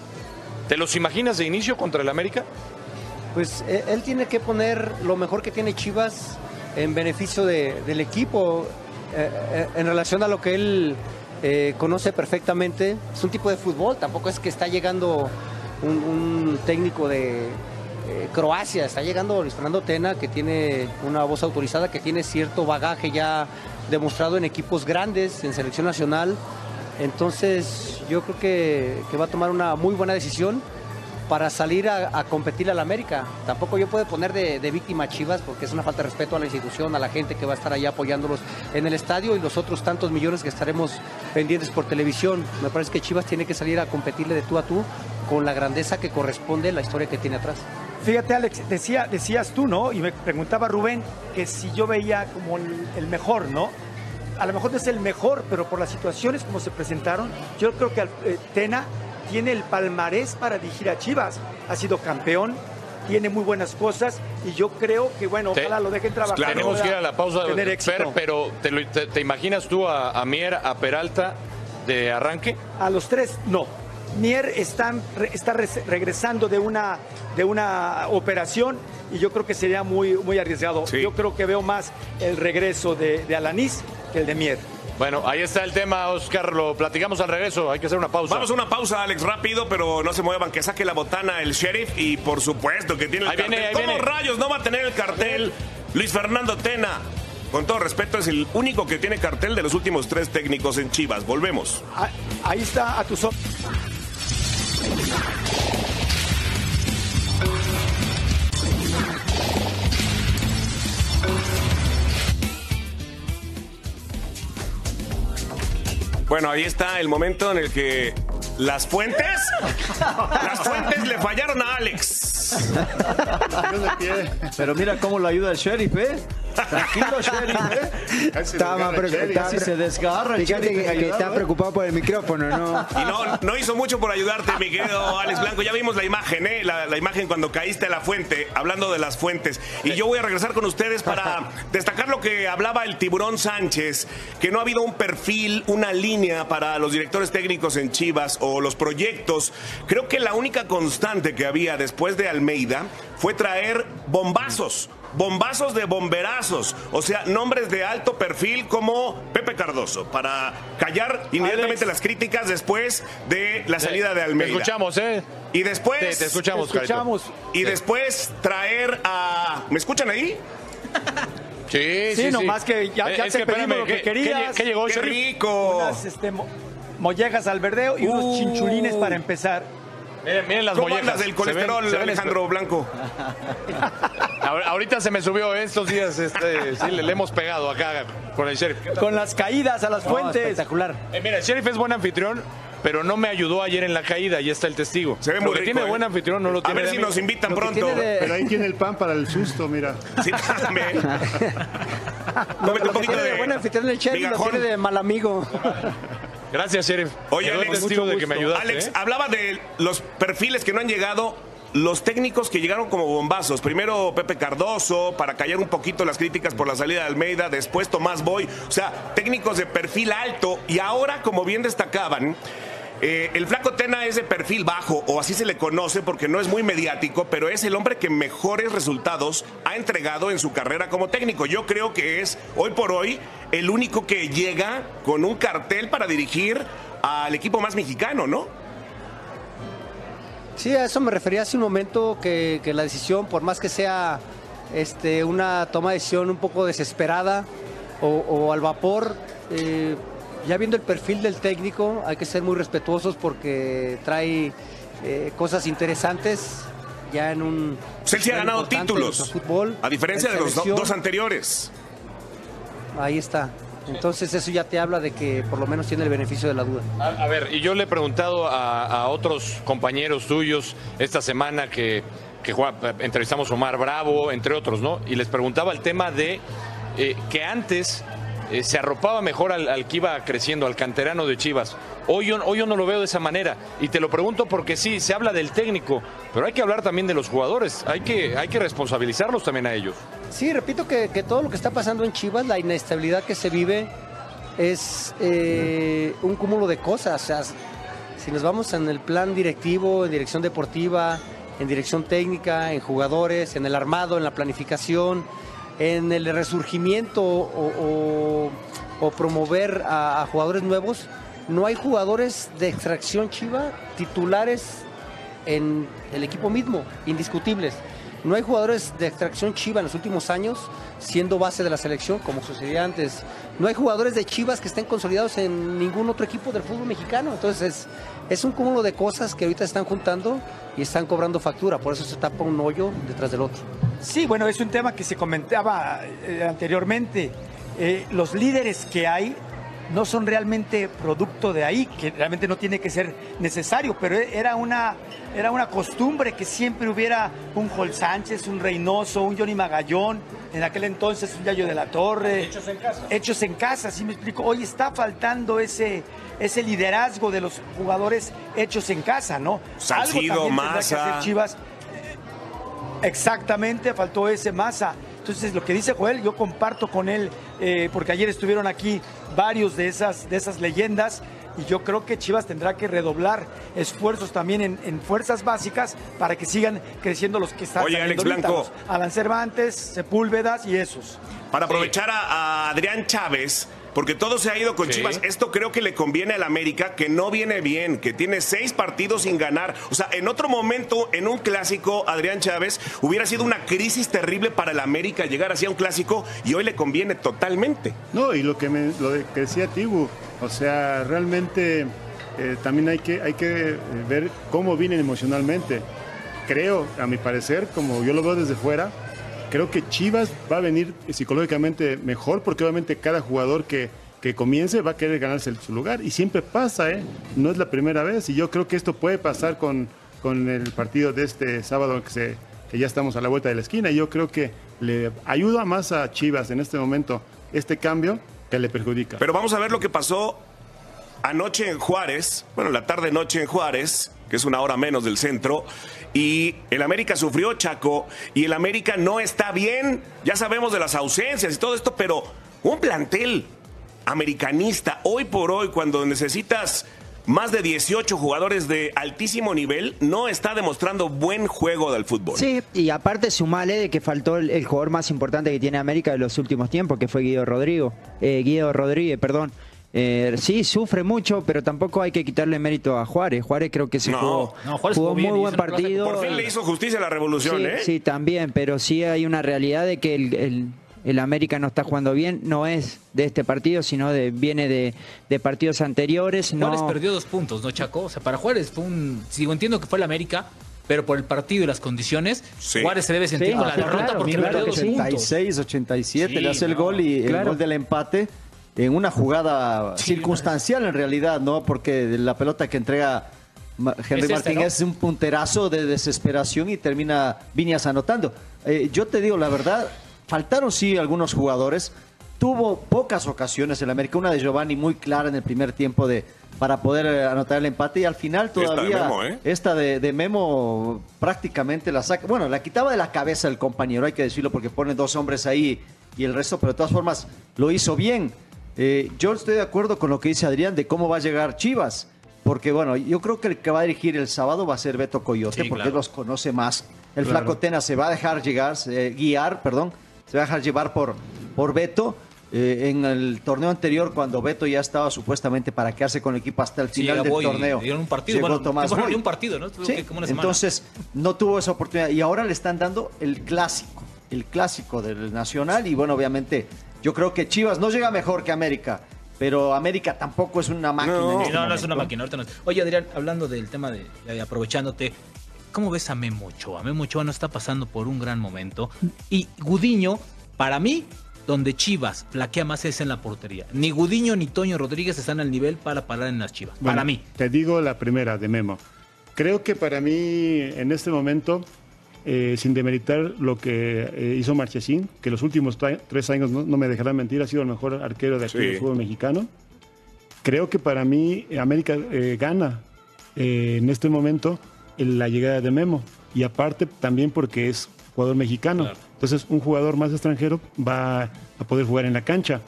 ¿Te los imaginas de inicio contra el América? Pues eh, él tiene que poner lo mejor que tiene Chivas en beneficio de- del equipo eh, eh, en relación a lo que él conoce perfectamente, es un tipo de fútbol, tampoco es que está llegando un, técnico de Croacia, está llegando Luis Fernando Tena, que tiene una voz autorizada, que tiene cierto bagaje ya demostrado en equipos grandes, en selección nacional. Entonces yo creo que, va a tomar una muy buena decisión para salir a, a competir al América. Tampoco yo puedo poner de, víctima a Chivas porque es una falta de respeto a la institución, a la gente que va a estar allá apoyándolos en el estadio y los otros tantos millones que estaremos pendientes por televisión. Me parece que Chivas tiene que salir a competirle de tú a tú con la grandeza que corresponde a la historia que tiene atrás. Fíjate, Alex, decía, decías tú, ¿no? Y me preguntaba Rubén que si yo veía como el mejor, ¿no? A lo mejor no es el mejor, pero por las situaciones como se presentaron, yo creo que eh, Tena tiene el palmarés para dirigir a Chivas. Ha sido campeón, tiene muy buenas cosas y yo creo que, bueno, Te- ojalá lo dejen trabajar. Claro, tenemos que ir a la pausa, Tener éxito. Fer, pero ¿te, lo- te- te imaginas tú a, a Mier, a Peralta de arranque? A los tres, no. Mier está, está res- regresando de una, de una operación y yo creo que sería muy, muy arriesgado. Yo creo que veo más el regreso de, de Alanis que el de Mier. Bueno, ahí está el tema, Oscar. Lo platicamos al regreso. Hay que hacer una pausa. Vamos a una pausa, Alex, rápido, pero no se muevan, que saque la botana el sheriff y por supuesto que tiene el Ahí cartel. viene, ahí ¿Cómo viene. rayos no va a tener el cartel Luis Fernando Tena? Con todo respeto, es el único que tiene cartel de los últimos tres técnicos en Chivas. Volvemos. Ah, Ahí está a tus ojos. Bueno, ahí está el momento en el que las fuentes, las fuentes le fallaron a Alex. Pero mira cómo lo ayuda el sheriff, ¿eh? Tranquilo, sheriff, ¿eh? Estaba más preocupado. Casi se desgarra el Fíjate sheriff que, en que está ayudar, ¿eh? preocupado por el micrófono, ¿no? Y no, no hizo mucho por ayudarte, mi querido Alex Blanco. Ya vimos la imagen, ¿eh? La, la imagen cuando caíste a la fuente, hablando de las fuentes. Y yo voy a regresar con ustedes para destacar lo que hablaba el tiburón Sánchez, que no ha habido un perfil, una línea para los directores técnicos en Chivas o los proyectos. Creo que la única constante que había después de Almeida fue traer bombazos. Bombazos de bomberazos, o sea, nombres de alto perfil como Pepe Cardoso, para callar inmediatamente las críticas después de la salida de Almeida. Te escuchamos, ¿eh? Y después. Te- te escuchamos, Te escuchamos. Y después traer a. ¿Me escuchan ahí? Sí, Sí, nomás que ya, Eh, ya es te que pedimos espérame, lo que ¿qué- querías. qué- qué llegó, ¡Qué rico! Unas este, mo- mollejas al verdeo y unos Uh. chinchulines para empezar. Miren, miren las ¿Cómo mollejas. andas del Se colesterol, ven- se ven Alejandro Blanco? Ahor- Ahorita se me subió ¿eh? estos días, este, sí, le, le hemos pegado acá con el sheriff. Con las caídas a las No, fuentes. espectacular. Eh, mira, el sheriff es buen anfitrión, pero no me ayudó ayer en la caída, y está el testigo. Se ve Lo muy que rico, tiene ¿eh? buen anfitrión no lo A tiene ver de si amigo. nos invitan Lo que pronto. tiene de- Pero ahí tiene el pan para el susto, mira. Sí. Lo, Cómete lo un que poquito tiene de buen anfitrión el Chevy lo migajón. tiene de mal amigo. Gracias, sheriff. Oye, Alex, testigo mucho de que me gusto. ayudaste. Alex, ¿eh? hablaba de los perfiles que no han llegado. Los técnicos que llegaron como bombazos. Primero Pepe Cardoso, para callar un poquito las críticas por la salida de Almeida. Después Tomás Boy. O sea, técnicos de perfil alto. Y ahora, como bien destacaban, eh, el Flaco Tena es de perfil bajo, o así se le conoce porque no es muy mediático, pero es el hombre que mejores resultados ha entregado en su carrera como técnico. Yo creo que es, hoy por hoy, el único que llega con un cartel para dirigir al equipo más mexicano, ¿no? Sí, a eso me refería hace un momento que, la decisión, por más que sea este, una toma de decisión un poco desesperada o, o al vapor, eh, ya viendo el perfil del técnico, hay que ser muy respetuosos porque trae eh, cosas interesantes ya en un... Pues él sí ha ganado títulos, Fútbol, a diferencia en de los do- dos anteriores. Ahí está. Entonces eso ya te habla de que por lo menos tiene el beneficio de la duda. A, a ver, y yo le he preguntado a, a otros compañeros tuyos esta semana que, que juega- entrevistamos a Omar Bravo, entre otros, ¿no? Y les preguntaba el tema de eh, que antes eh, se arropaba mejor al, que iba creciendo, al canterano de Chivas. Hoy yo, hoy yo no lo veo de esa manera. Y te lo pregunto porque sí, se habla del técnico, pero hay que hablar también de los jugadores. Hay que, hay que responsabilizarlos también a ellos. Sí, repito que, que todo lo que está pasando en Chivas, la inestabilidad que se vive, es eh, un cúmulo de cosas. O sea, si nos vamos en el plan directivo, en dirección deportiva, en dirección técnica, en jugadores, en el armado, en la planificación, en el resurgimiento o, promover a, a jugadores nuevos, no hay jugadores de extracción chiva titulares en el equipo mismo, indiscutibles. No hay jugadores de extracción chiva en los últimos años siendo base de la selección, como sucedía antes. No hay jugadores de Chivas que estén consolidados en ningún otro equipo del fútbol mexicano. Entonces, es, es un cúmulo de cosas que ahorita están juntando y están cobrando factura. Por eso se tapa un hoyo detrás del otro. Sí, bueno, es un tema que se comentaba eh, anteriormente. Eh, los líderes que hay no son realmente producto de ahí, que realmente no tiene que ser necesario, pero era una, era una costumbre que siempre hubiera un Jol Sánchez, un Reynoso, un Johnny Magallón, en aquel entonces un Yayo de la Torre. Hechos en casa. Hechos en casa, sí me explico. Hoy está faltando ese, ese liderazgo de los jugadores hechos en casa, ¿no? Salcido, Algo también tendrá que Maza. hacer Chivas. Exactamente, faltó ese masa. Entonces, lo que dice Joel, yo comparto con él, eh, porque ayer estuvieron aquí varios de esas, de esas leyendas, y yo creo que Chivas tendrá que redoblar esfuerzos también en, en fuerzas básicas para que sigan creciendo los que están. Oye, Alex Blanco. Alan Cervantes, Sepúlvedas y esos. Para aprovechar a, a Adrián Chávez, porque todo se ha ido con Sí. Chivas, esto creo que le conviene al América, que no viene bien, que tiene seis partidos sin ganar. O sea, en otro momento, en un clásico, Adrián Chávez, hubiera sido una crisis terrible para el América llegar así a un clásico y hoy le conviene totalmente. No, y lo que, me, lo que decía Tibu, o sea, realmente eh, también hay que, hay que eh, ver cómo vienen emocionalmente. Creo, a mi parecer, como yo lo veo desde fuera, creo que Chivas va a venir psicológicamente mejor porque obviamente cada jugador que, que comience va a querer ganarse su lugar y siempre pasa, ¿eh? No es la primera vez y yo creo que esto puede pasar con, con el partido de este sábado que, se, que ya estamos a la vuelta de la esquina y yo creo que le ayuda más a Chivas en este momento este cambio que le perjudica. Pero vamos a ver lo que pasó anoche en Juárez, bueno, la tarde-noche en Juárez, que es una hora menos del centro, y el América sufrió, Chaco, y el América no está bien. Ya sabemos de las ausencias y todo esto, pero un plantel americanista, hoy por hoy, cuando necesitas más de 18 jugadores de altísimo nivel, no está demostrando buen juego del fútbol. Sí, y aparte sumale de que faltó el, el jugador más importante que tiene América de los últimos tiempos, que fue Guido Rodrigo. Eh, Guido Rodríguez, perdón. Eh, sí, sufre mucho, pero tampoco hay que quitarle mérito a Juárez. Juárez creo que se No, jugó, no, Juárez jugó jugó bien, muy buen partido. Por fin le hizo justicia a la revolución, sí, ¿eh? sí, también, pero sí hay una realidad de que el, el- el América no está jugando bien. No es de este partido, sino de, viene de, de partidos anteriores. Juárez no, perdió dos puntos, ¿no, Chaco? O sea, para Juárez fue un. Sigo entiendo que fue el América, pero por el partido y las condiciones, Sí. Juárez se debe sentir Sí, con la sí, derrota claro, porque claro perdió que dos sí. puntos. 86, 87, Sí, le hace el gol y el claro. gol del empate en una jugada circunstancial en realidad, ¿no? Porque la pelota que entrega Henry Es este, Martín ¿no? es un punterazo de desesperación y termina Viñas anotando. Eh, yo te digo la verdad, faltaron sí algunos jugadores. Tuvo pocas ocasiones el América, una de Giovanni muy clara en el primer tiempo de para poder eh, anotar el empate y al final Esta de todavía Memo, ¿eh? esta de, de Memo prácticamente la saca. Bueno, la quitaba de la cabeza el compañero, hay que decirlo, porque pone dos hombres ahí y el resto, pero de todas formas lo hizo bien. Eh, yo estoy de acuerdo con lo que dice Adrián de cómo va a llegar Chivas. Porque bueno, yo creo que el que va a dirigir el sábado va a ser Beto Coyote, Sí, porque claro. los conoce más. El Claro. Flaco Tena se va a dejar llegar, eh, guiar, perdón, se va a dejar llevar por, por Beto. Eh, en el torneo anterior, cuando Beto ya estaba supuestamente para quedarse con el equipo hasta el final del Boy, torneo. dieron un partido, bueno, Tomás un partido, ¿no? Sí, como una entonces no tuvo esa oportunidad y ahora le están dando el clásico, el clásico del Nacional y bueno, obviamente yo creo que Chivas no llega mejor que América, pero América tampoco es una máquina. No. en Sí, este no, no es una máquina. ahorita no es. Oye, Adrián, hablando del tema de, de aprovechándote, ¿cómo ves a Memo Ochoa? Memo Ochoa no está pasando por un gran momento. Y Gudiño, para mí, donde Chivas flaquea más es en la portería. Ni Gudiño ni Toño Rodríguez están al nivel para parar en las Chivas. para mí. Te digo la primera de Memo. Creo que para mí, en este momento, eh, sin demeritar lo que eh, hizo Marchesín, que los últimos tres años, no, no me dejarán mentir, ha sido el mejor arquero de aquí Sí. del fútbol mexicano. Creo que para mí, eh, América eh, gana eh, en este momento en la llegada de Memo. Y aparte, también porque es jugador mexicano. Claro. Entonces, un jugador más extranjero va a poder jugar en la cancha.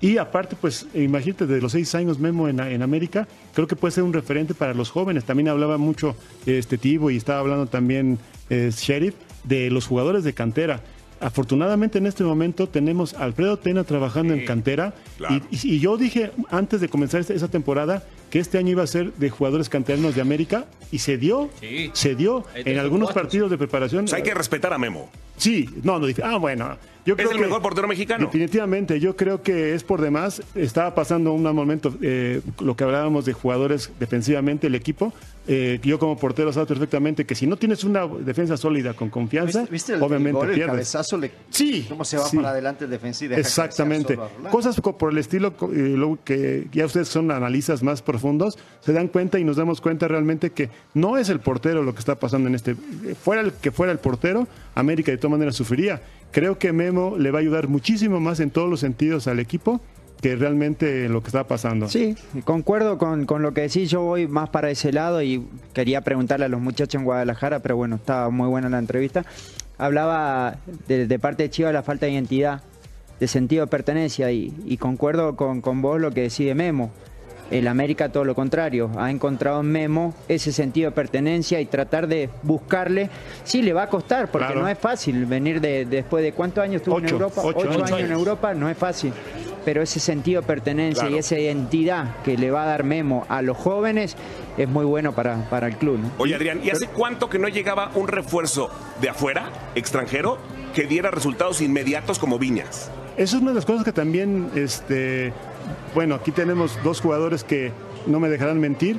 Y aparte, pues imagínate, de los seis años Memo en, en América, creo que puede ser un referente para los jóvenes. También hablaba mucho este Tibo y estaba hablando también eh, Sheriff de los jugadores de cantera. afortunadamente en este momento tenemos a Alfredo Tena trabajando en cantera claro. y, yo dije antes de comenzar esta- esa temporada que este año iba a ser de jugadores canteranos de América y se dio, Sí. se dio en algunos cuatro. partidos de preparación. O sea, hay que respetar a Memo. Sí, no, no, dije, ah, bueno. Yo Es el mejor portero mexicano. Definitivamente, yo creo que es por demás. Estaba pasando un momento, eh, lo que hablábamos de jugadores defensivamente, el equipo. Eh, yo como portero sabes perfectamente que si no tienes una defensa sólida con confianza, ¿Viste, viste el, obviamente gol, el pierdes. cabezazo? Le, Sí, ¿Cómo se va sí. para adelante el defensivo? y deja Exactamente. Cosas co- por el estilo eh, que ya ustedes son analistas más profundos, se dan cuenta y nos damos cuenta realmente que no es el portero lo que está pasando en este. eh, Fuera el que fuera el portero, América de todas maneras sufriría. Creo que Memo le va a ayudar muchísimo más en todos los sentidos al equipo que realmente lo que está pasando. Sí, concuerdo con, con lo que decís, yo voy más para ese lado y quería preguntarle a los muchachos en Guadalajara, pero bueno, estaba muy buena la entrevista. Hablaba de, parte de Chivas la falta de identidad, de sentido de pertenencia y, y concuerdo con, con vos lo que decide Memo. El América todo lo contrario, ha encontrado en Memo ese sentido de pertenencia y tratar de buscarle, sí le va a costar porque Claro. no es fácil venir de después de cuántos años estuvo en Ocho, Europa, ocho ocho, años. años en Europa, no es fácil, pero ese sentido de pertenencia Claro. y esa identidad que le va a dar Memo a los jóvenes es muy bueno para, para el club. ¿no? Oye, Adrián, ¿y hace cuánto que no llegaba un refuerzo de afuera, extranjero, que diera resultados inmediatos como Viñas? Eso es una de las cosas que también, este, bueno, aquí tenemos dos jugadores que no me dejarán mentir.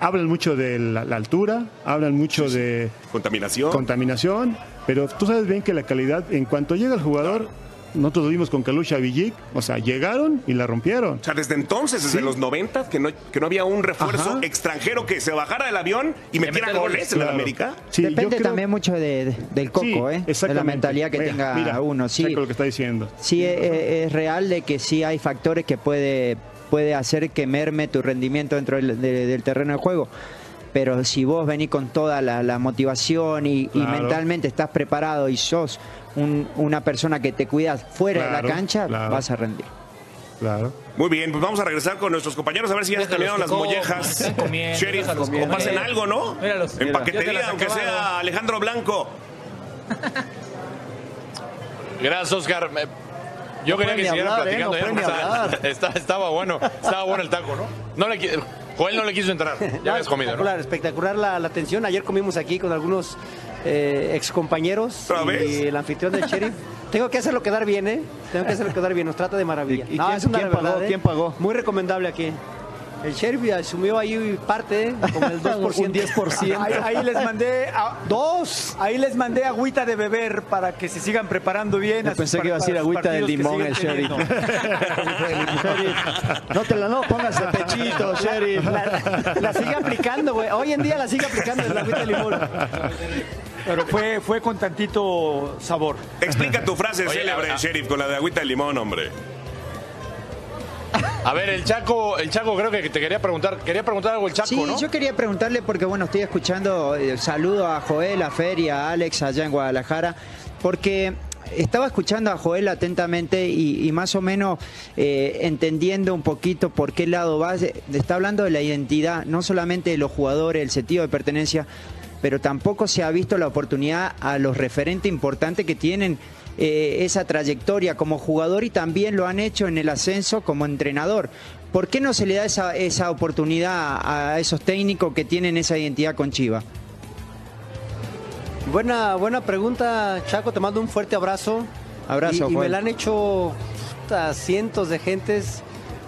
Hablan mucho de la, la altura, hablan mucho de Contaminación. contaminación, pero tú sabes bien que la calidad, en cuanto llega el jugador, nosotros lo vimos con Kalusha Villic, o sea, llegaron y la rompieron. O sea, desde entonces, desde Sí. los 90, que no, que no había un refuerzo Ajá. extranjero que se bajara del avión y metiera goles en la. América. Sí, Depende creo- también mucho de- de- del coco, Sí, ¿eh? de la exactamente. mentalidad que Mira, tenga mira, uno. Sí, lo que está diciendo. sí es, es real de que sí hay factores que puede, puede hacer que merme tu rendimiento dentro del, de- del terreno de juego. Pero si vos venís con toda la, la motivación y, y mentalmente estás preparado y sos un- una persona que te cuidas fuera de la cancha, claro. vas a rendir. Claro. Muy bien, pues vamos a regresar con nuestros compañeros a ver si ya se terminaron las mollejas. Sheriff, o pasen algo, ¿no? Míralos. En paquetería, aunque sea Alejandro Blanco. Gracias, Oscar. Me- Yo quería que siguieran ¿eh? platicando. No ni porque estaba, hablar. está- estaba bueno, estaba bueno el taco, ¿no? no le, Joel no le quiso entrar. Ya habías comido, ¿no? espectacular, espectacular la, la atención. Ayer comimos aquí con algunos eh, excompañeros ¿Otra y el anfitrión del sheriff. Tengo que hacerlo quedar bien, ¿eh? Tengo que hacerlo quedar bien. Nos trata de maravilla. ¿Y- y quién- es una quién verdad, pagó? ¿eh? ¿Quién pagó? Muy recomendable aquí. El sheriff asumió ahí parte, ¿eh? como el 2%. Un 10%. Ahí, ahí les mandé a, dos. Ahí les mandé agüita de beber para que se sigan preparando bien. Yo pensé que iba a decir agüita de limón el. Sheriff, no te la no pongas de pechito, sheriff. La, la sigue aplicando, güey. Hoy en día la sigue aplicando el agüita de limón. Pero fue, fue con tantito sabor. Explica tu frase Oye, célebre, Sheriff, con la de agüita de limón, hombre. A ver, el Chaco, el Chaco creo que te quería preguntar, quería preguntar algo el Chaco, Sí, ¿no? yo quería preguntarle porque bueno, estoy escuchando el saludo a Joel, a Fer y a Alex allá en Guadalajara, porque estaba escuchando a Joel atentamente y, y más o menos eh, entendiendo un poquito por qué lado va. Está hablando de la identidad, no solamente de los jugadores, el sentido de pertenencia, pero tampoco se ha visto la oportunidad a los referentes importantes que tienen eh, esa trayectoria como jugador y también lo han hecho en el ascenso como entrenador. ¿Por qué no se le da esa, esa oportunidad a esos técnicos que tienen esa identidad con Chiva? Buena, buena pregunta, Chaco. Te mando un fuerte abrazo. Abrazo, Y, y me la han hecho puta, cientos de gentes.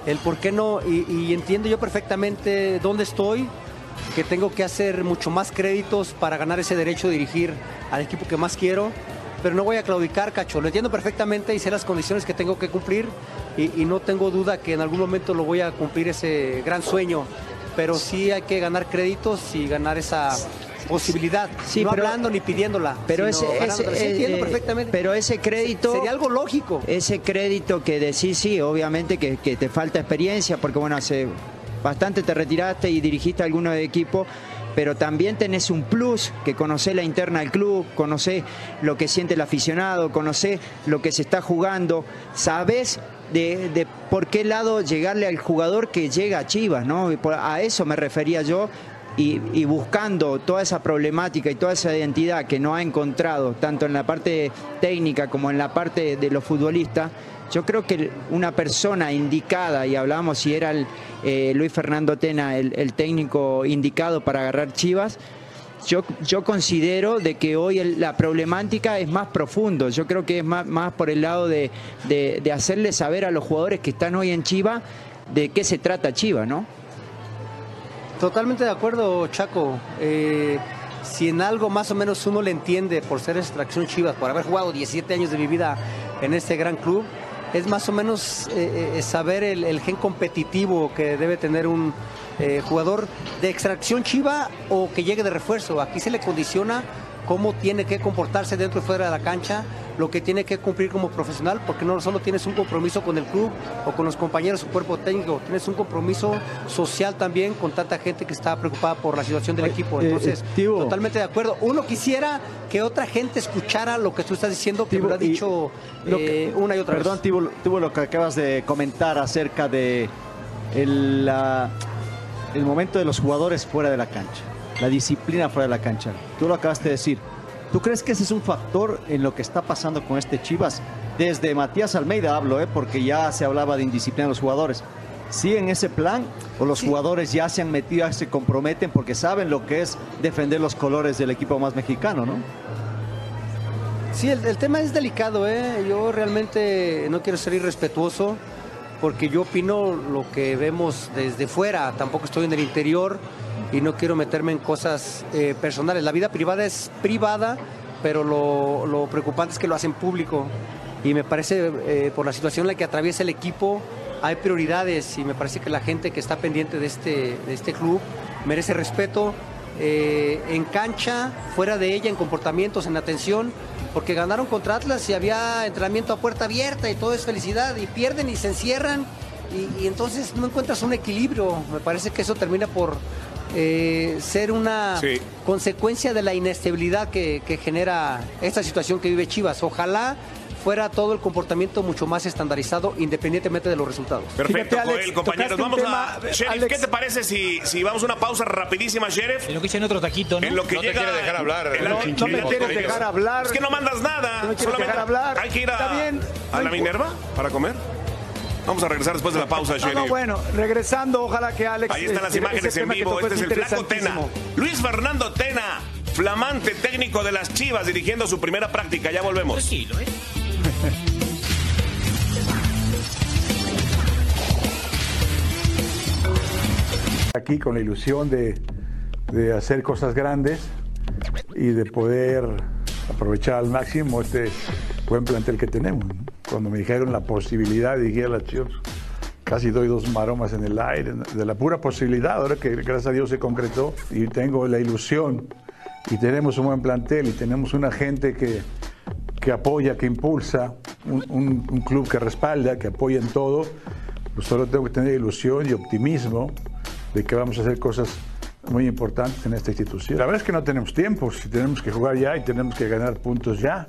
El por qué no. Y, y entiendo yo perfectamente dónde estoy. Que tengo que hacer mucho más créditos para ganar ese derecho de dirigir al equipo que más quiero. Pero no voy a claudicar, cacho. Lo entiendo perfectamente y sé las condiciones que tengo que cumplir. Y, y no tengo duda que en algún momento lo voy a cumplir ese gran sueño. Pero sí hay que ganar créditos y ganar esa posibilidad. Sí, no pero- hablando ni pidiéndola. Pero ese, Sí, entiendo eh, perfectamente. pero ese crédito Sería algo lógico. ese crédito que decís, sí, obviamente que, que te falta experiencia, porque bueno, hace bastante te retiraste y dirigiste algunos de equipo, pero también tenés un plus, que conocés la interna del club, conocés lo que siente el aficionado, conocés lo que se está jugando, sabés de, de por qué lado llegarle al jugador que llega a Chivas, ¿no? A eso me refería yo y buscando toda esa problemática y toda esa identidad que no ha encontrado, tanto en la parte técnica como en la parte de los futbolistas, yo creo que una persona indicada, y hablábamos si era el, eh, Luis Fernando Tena el, técnico indicado para agarrar Chivas, yo, yo considero de que hoy la problemática es más profundo. Yo creo que es más, por el lado de, de, de hacerle saber a los jugadores que están hoy en Chivas de qué se trata Chivas, ¿no? Totalmente de acuerdo, Chaco. Eh, si en algo más o menos uno le entiende por ser extracción Chivas, por haber jugado 17 años de mi vida en este gran club, es más o menos eh, eh, saber el, gen competitivo que debe tener un eh, jugador de extracción Chiva o que llegue de refuerzo. Aquí se le condiciona cómo tiene que comportarse dentro y fuera de la cancha, lo que tiene que cumplir como profesional, porque no solo tienes un compromiso con el club o con los compañeros, su cuerpo técnico, tienes un compromiso social también con tanta gente que está preocupada por la situación del equipo. eh, Entonces, eh, totalmente de acuerdo. Uno quisiera que otra gente escuchara lo que tú estás diciendo, que lo ha y dicho lo que- eh, una y otra Perdón, vez. Tibo, Tibo, lo que acabas de comentar acerca de el momento de los jugadores fuera de la cancha, la disciplina fuera de la cancha. Tú lo acabas de decir. ¿Tú crees que ese es un factor en lo que está pasando con este Chivas? Desde Matías Almeida hablo, ¿eh? porque ya se hablaba de indisciplina de los jugadores. ¿Siguen ese plan o los jugadores ya se han metido, ya se comprometen porque saben lo que es defender los colores del equipo más mexicano, ¿no? Sí, el, el tema es delicado, ¿eh? Yo realmente no quiero ser irrespetuoso porque yo opino lo que vemos desde fuera, tampoco estoy en el interior y no quiero meterme en cosas eh, personales. La vida privada es privada, pero lo, preocupante es que lo hacen público y me parece, eh, por la situación en la que atraviesa el equipo, hay prioridades y me parece que la gente que está pendiente de este, de este club merece respeto eh, en cancha, fuera de ella, en comportamientos, en atención, porque ganaron contra Atlas y había entrenamiento a puerta abierta y todo es felicidad, y pierden y se encierran, y entonces no encuentras un equilibrio. Me parece que eso termina por eh, ser una Sí. consecuencia de la inestabilidad que, que genera esta situación que vive Chivas. Ojalá fuera todo el comportamiento mucho más estandarizado, independientemente de los resultados. Perfecto, Fíjate, Alex, Joel, compañeros. Vamos tema, a. Sheriff, Alex. ¿qué te parece si, si vamos a una pausa rapidísima, Sheriff? En lo que echan otro taquito, ¿no? En lo que No te llega. quiere dejar hablar, el- ¿no? Me quieres dejar hablar. Es que no mandas nada. No me quieres solamente dejar hablar. Hay que ir a, Está bien. a la Minerva para comer. Vamos a regresar después de la pausa, No, Sheriff. no, bueno, regresando, ojalá que Alex. Ahí están las este, imágenes ese en vivo. Este es el flaco Tena. Luis Fernando Tena, flamante técnico de las Chivas, dirigiendo su primera práctica. Ya volvemos. Tranquilo, ¿eh? aquí con la ilusión de, de hacer cosas grandes y de poder aprovechar al máximo este buen plantel que tenemos. ¿no? Cuando me dijeron la posibilidad de dirigir a las Chivas, casi doy dos maromas en el aire, de la pura posibilidad, ahora que gracias a Dios se concretó y tengo la ilusión y tenemos un buen plantel y tenemos una gente que, que apoya, que impulsa, un, un- un club que respalda, que apoya en todo, pues solo tengo que tener ilusión y optimismo de que vamos a hacer cosas muy importantes en esta institución. La verdad es que no tenemos tiempo, si tenemos que jugar ya y tenemos que ganar puntos ya.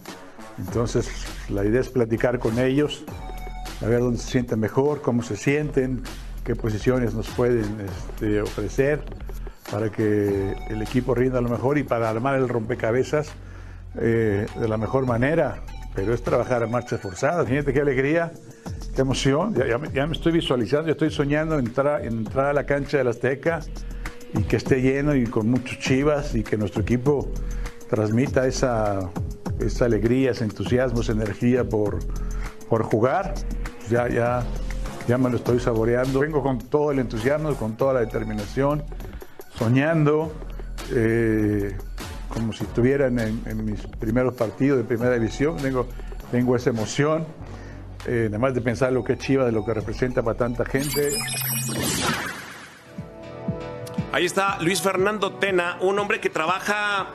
Entonces, la idea es platicar con ellos, a ver dónde se sienten mejor, cómo se sienten, qué posiciones nos pueden este, ofrecer para que el equipo rinda lo mejor y para armar el rompecabezas eh, de la mejor manera. Pero es trabajar a marchas forzadas. Fíjate qué alegría, qué emoción. Ya, me, estoy visualizando, ya estoy soñando en entrar, en entrar a la cancha del Azteca y que esté lleno y con muchos chivas y que nuestro equipo transmita esa, esa alegría, ese entusiasmo, esa energía por, por jugar. Ya, ya, ya me lo estoy saboreando. Vengo con todo el entusiasmo, con toda la determinación, soñando, eh, como si estuviera en, mis primeros partidos de primera división. Tengo, esa emoción, eh, nada más de pensar lo que es Chivas, de lo que representa para tanta gente. Ahí está Luis Fernando Tena, un hombre que trabaja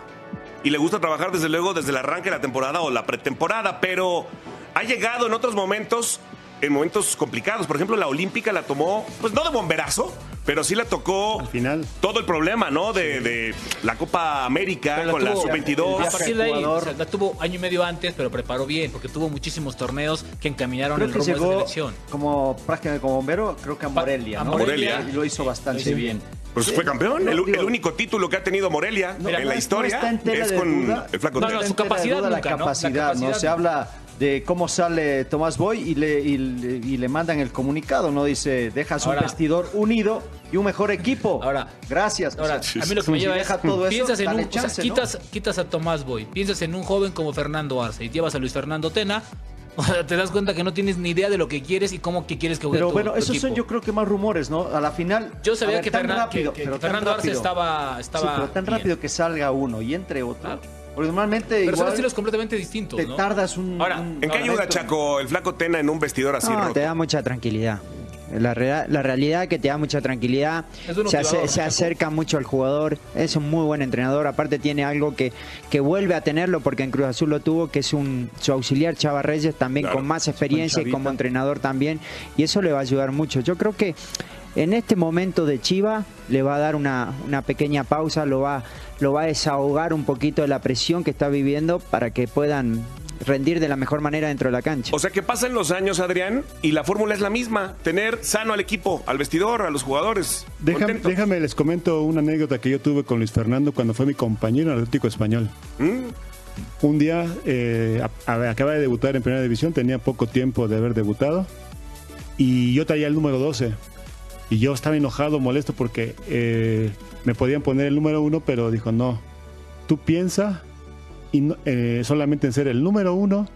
y le gusta trabajar desde luego desde el arranque de la temporada o la pretemporada, pero ha llegado en otros momentos, en momentos complicados. Por ejemplo, la Olímpica la tomó, pues no de bomberazo, pero sí la tocó final. todo el problema, ¿no? De, de la Copa América la con la tuvo- Sub-22. A partir de ahí, o sea, la tuvo año y medio antes, pero preparó bien, porque tuvo muchísimos torneos que encaminaron Creo el que rumbo de llegó selección. como prácticamente como bombero, creo que a Morelia, a. Morelia. Y lo hizo bastante Lo hizo bien. Pues fue campeón. el, el único título que ha tenido Morelia No, en no la es- historia no es con duda. el flaco No, no, su capacidad duda la nunca, ¿no? La capacidad, ¿no? capacidad Se habla de cómo sale Tomás Boy y le, y, le- y le mandan el comunicado, ¿no? Dice, dejas un Ahora- vestidor unido y un mejor equipo. Ahora- Gracias. Ahora, O sea, a mí lo que si me lleva es, deja todo eso, piensas en un, o sea, chance, ¿no? quitas, quitas a Tomás Boy, piensas en un joven como Fernando Arce y llevas a Luis Fernando Tena, o sea, te das cuenta que no tienes ni idea de lo que quieres y cómo que quieres que juegue Pero tu- bueno, tu esos son yo creo que más rumores, ¿no? A la final. Yo sabía ver, que, tan Fernan- rápido, que- que pero tan Fernando Arce rápido. estaba, estaba Sí, pero tan bien. rápido que salga uno y entre otro. Claro. Porque normalmente Pero son igual estilos completamente distintos, te ¿no? tardas un. Ahora, un ¿En qué ayuda. Chaco, el flaco Tena en un vestidor así No, roto? te da mucha tranquilidad. La, rea- la realidad es que te da mucha tranquilidad. Se, hace- se acerca mucho al jugador. Es un muy buen entrenador. Aparte tiene algo que, que vuelve a tenerlo porque en Cruz Azul lo tuvo, que es un su auxiliar Chava Reyes, también Claro. con más experiencia y como entrenador también. Y eso le va a ayudar mucho. Yo creo que en este momento de Chiva le va a dar una, una pequeña pausa, lo va, lo va a desahogar un poquito de la presión que está viviendo para que puedan rendir de la mejor manera dentro de la cancha. O sea que pasan los años, Adrián, y la fórmula es la misma. Tener sano al equipo, al vestidor, a los jugadores. Déjame, les comento una anécdota que yo tuve con Luis Fernando cuando fue mi compañero en el Atlético Español. ¿Mm? Un día eh, a- a- acaba de debutar en Primera División, tenía poco tiempo de haber debutado y yo traía el número 12. Y yo estaba enojado, molesto porque eh, me podían poner el número uno, pero dijo, no, tú piensa y no- eh, solamente en ser el número uno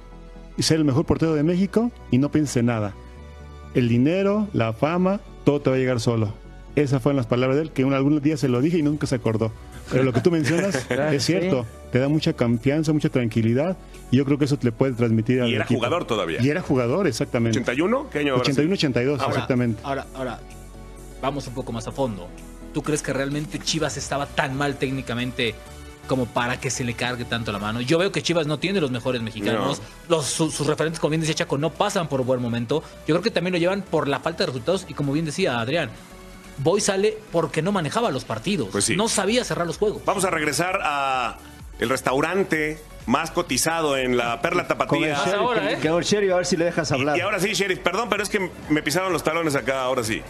y ser el mejor portero de México y no pienses en nada. El dinero, la fama, todo te va a llegar solo. Esas fueron las palabras de él, que un, algún día se lo dije y nunca se acordó. Pero lo que tú mencionas es cierto, te da mucha confianza, mucha tranquilidad y yo creo que eso te le puede transmitir al Y era equipo. jugador todavía. Y era jugador, exactamente. ¿81? ¿Qué año habrá sido? 81-82, Ahora, exactamente. Ahora, ahora, vamos un poco más a fondo. ¿Tú crees que realmente Chivas estaba tan mal técnicamente como para que se le cargue tanto la mano? Yo veo que Chivas no tiene los mejores mexicanos. Los, sus, sus referentes, como bien decía Chaco, no pasan por buen momento. Yo creo que también lo llevan por la falta de resultados y como bien decía Adrián, Boy sale porque no manejaba los partidos. Pues sí. No sabía cerrar los juegos. Vamos a regresar a el restaurante más cotizado en la Perla Con el Tapatía. Pasa sheriff, ahora, ¿eh? que con el sheriff, a ver si le dejas hablar. Y ahora sí, Sheriff, perdón, pero es que me pisaron los talones acá, ahora sí.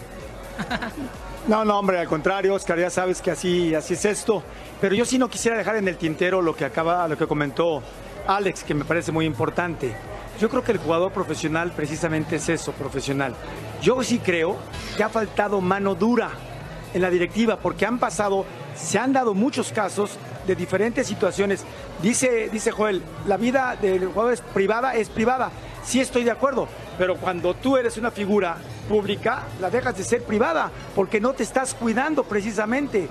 No, no, hombre, al contrario, Oscar, ya sabes que así, así es esto. Pero yo sí no quisiera dejar en el tintero lo que acaba, lo que comentó Alex, que me parece muy importante. Yo creo que el jugador profesional precisamente es eso, profesional. Yo sí creo que ha faltado mano dura en la directiva, porque han pasado, se han dado muchos casos de diferentes situaciones. Dice, dice Joel, la vida del jugador es privada, es privada. Sí estoy de acuerdo, pero cuando tú eres una figura pública, la dejas de ser privada, porque no te estás cuidando precisamente.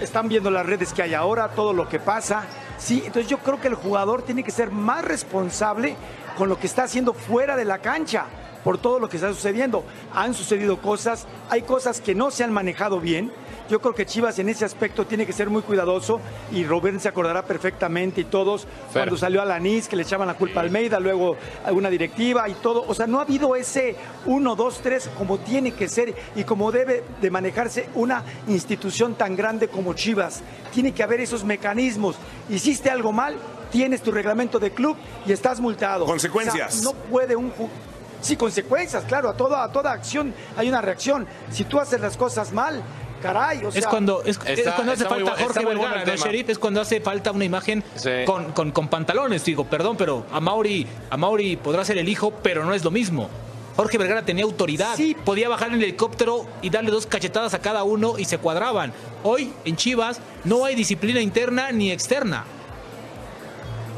Están viendo las redes que hay ahora, todo lo que pasa. Sí, entonces yo creo que el jugador tiene que ser más responsable con lo que está haciendo fuera de la cancha por todo lo que está sucediendo. Han sucedido cosas, hay cosas que no se han manejado bien. Yo creo que Chivas en ese aspecto tiene que ser muy cuidadoso y Rubén se acordará perfectamente y todos cuando salió a Lanís que le echaban la culpa a Almeida, luego a una directiva y todo. O sea, no ha habido ese 1, 2, 3 como tiene que ser y como debe de manejarse una institución tan grande como Chivas. Tiene que haber esos mecanismos. Hiciste algo mal, tienes tu reglamento de club y estás multado. Consecuencias. O sea, no puede un Sí, consecuencias, claro, a toda, a toda acción hay una reacción. Si tú haces las cosas mal, caray, o sea... es cuando, es, cuando hace falta Jorge bueno Vergara, el ¿no, tema. Sheriff? Es cuando hace falta una imagen Sí. con, con- con pantalones. Digo, perdón, pero a Mauri, a Mauri podrá ser el hijo, pero no es lo mismo. Jorge Vergara tenía autoridad, Sí. podía bajar en el helicóptero y darle dos cachetadas a cada uno y se cuadraban. Hoy en Chivas no hay disciplina interna ni externa.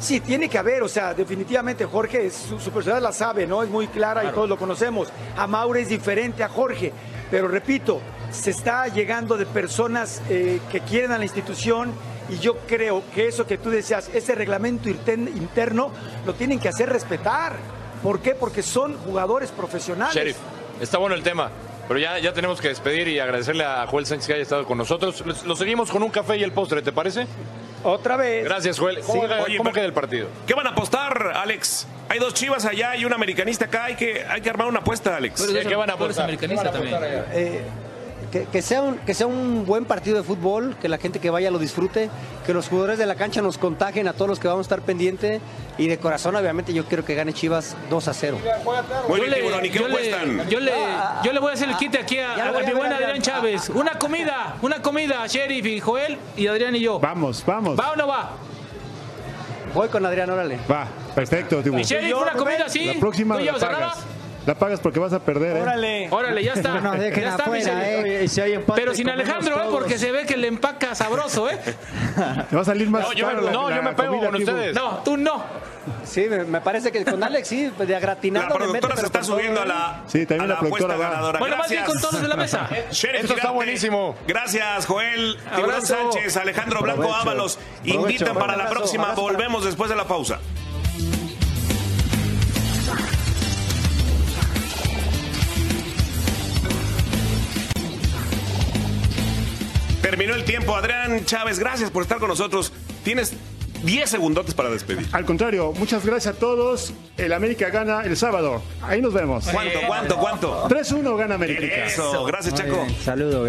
Sí, tiene que haber, o sea, definitivamente Jorge, su, su personalidad la sabe, ¿no? Es muy clara y todos lo conocemos. A Maure es diferente a Jorge, pero repito, se está llegando de personas eh, que quieren a la institución y yo creo que eso que tú decías, ese reglamento interno, lo tienen que hacer respetar. ¿Por qué? Porque son jugadores profesionales. Sheriff, está bueno el tema, pero ya, ya tenemos que despedir y agradecerle a Joel Sánchez que haya estado con nosotros. Lo, seguimos con un café y el postre, ¿te parece? Otra vez. Gracias, Joel. ¿Cómo, Sí. Oye, cómo pero- queda el partido? ¿Qué van a apostar, Alex? Hay dos chivas allá y un americanista acá. Hay que, hay que armar una apuesta, Alex. Eres, ¿Qué van a tú eres apostar? americanista ¿Qué van a también. Eh, que, que sea un, que sea un buen partido de fútbol, que la gente que vaya lo disfrute, que los jugadores de la cancha nos contagien a todos los que vamos a estar pendiente y de corazón obviamente yo quiero que gane Chivas 2 a 0. Muy Yo bien, le, Tiburón, ¿y qué yo, le, apuestan? yo, le, yo le voy a hacer el quite aquí a, a voy a mi ver, buen Adrián. Adrián Chávez. Una comida, una comida, Sheriff y Joel y Adrián y yo. Vamos, vamos. ¿Va o no va? Voy con Adrián, órale. Va, perfecto, Tibu. Mi Sheriff, una comida así. La próxima ¿Tú la pagas. La pagas porque vas a perder, ¿eh? Órale. Órale, ya está. No dejen ya está, afuera. ¿eh? Si hay empate, Pero sin Alejandro, ¿eh? Porque se ve que le empaca sabroso, ¿eh? Te va a salir más No, yo me- la- no, la yo me pego con ustedes. No, tú no. Sí, me, me parece que con Alex sí, de agratinado. La le mete, productora se está subiendo a ¿eh? la, Sí, también a la la productora apuesta ganadora. Bueno, más bien Gracias. con todos de la mesa. Sheriff Esto está buenísimo. Gracias, Joel. Tiburón. Sánchez, Alejandro Blanco. Ábalos. Invitan para la próxima. Volvemos después de la pausa. Terminó el tiempo. Adrián Chávez, gracias por estar con nosotros. Tienes 10 segundotes para despedir. Al contrario, muchas gracias a todos. El América gana el sábado. Ahí nos vemos. ¿Cuánto, cuánto, cuánto? 3-1 gana América. Eso, gracias, Chaco. Saludos.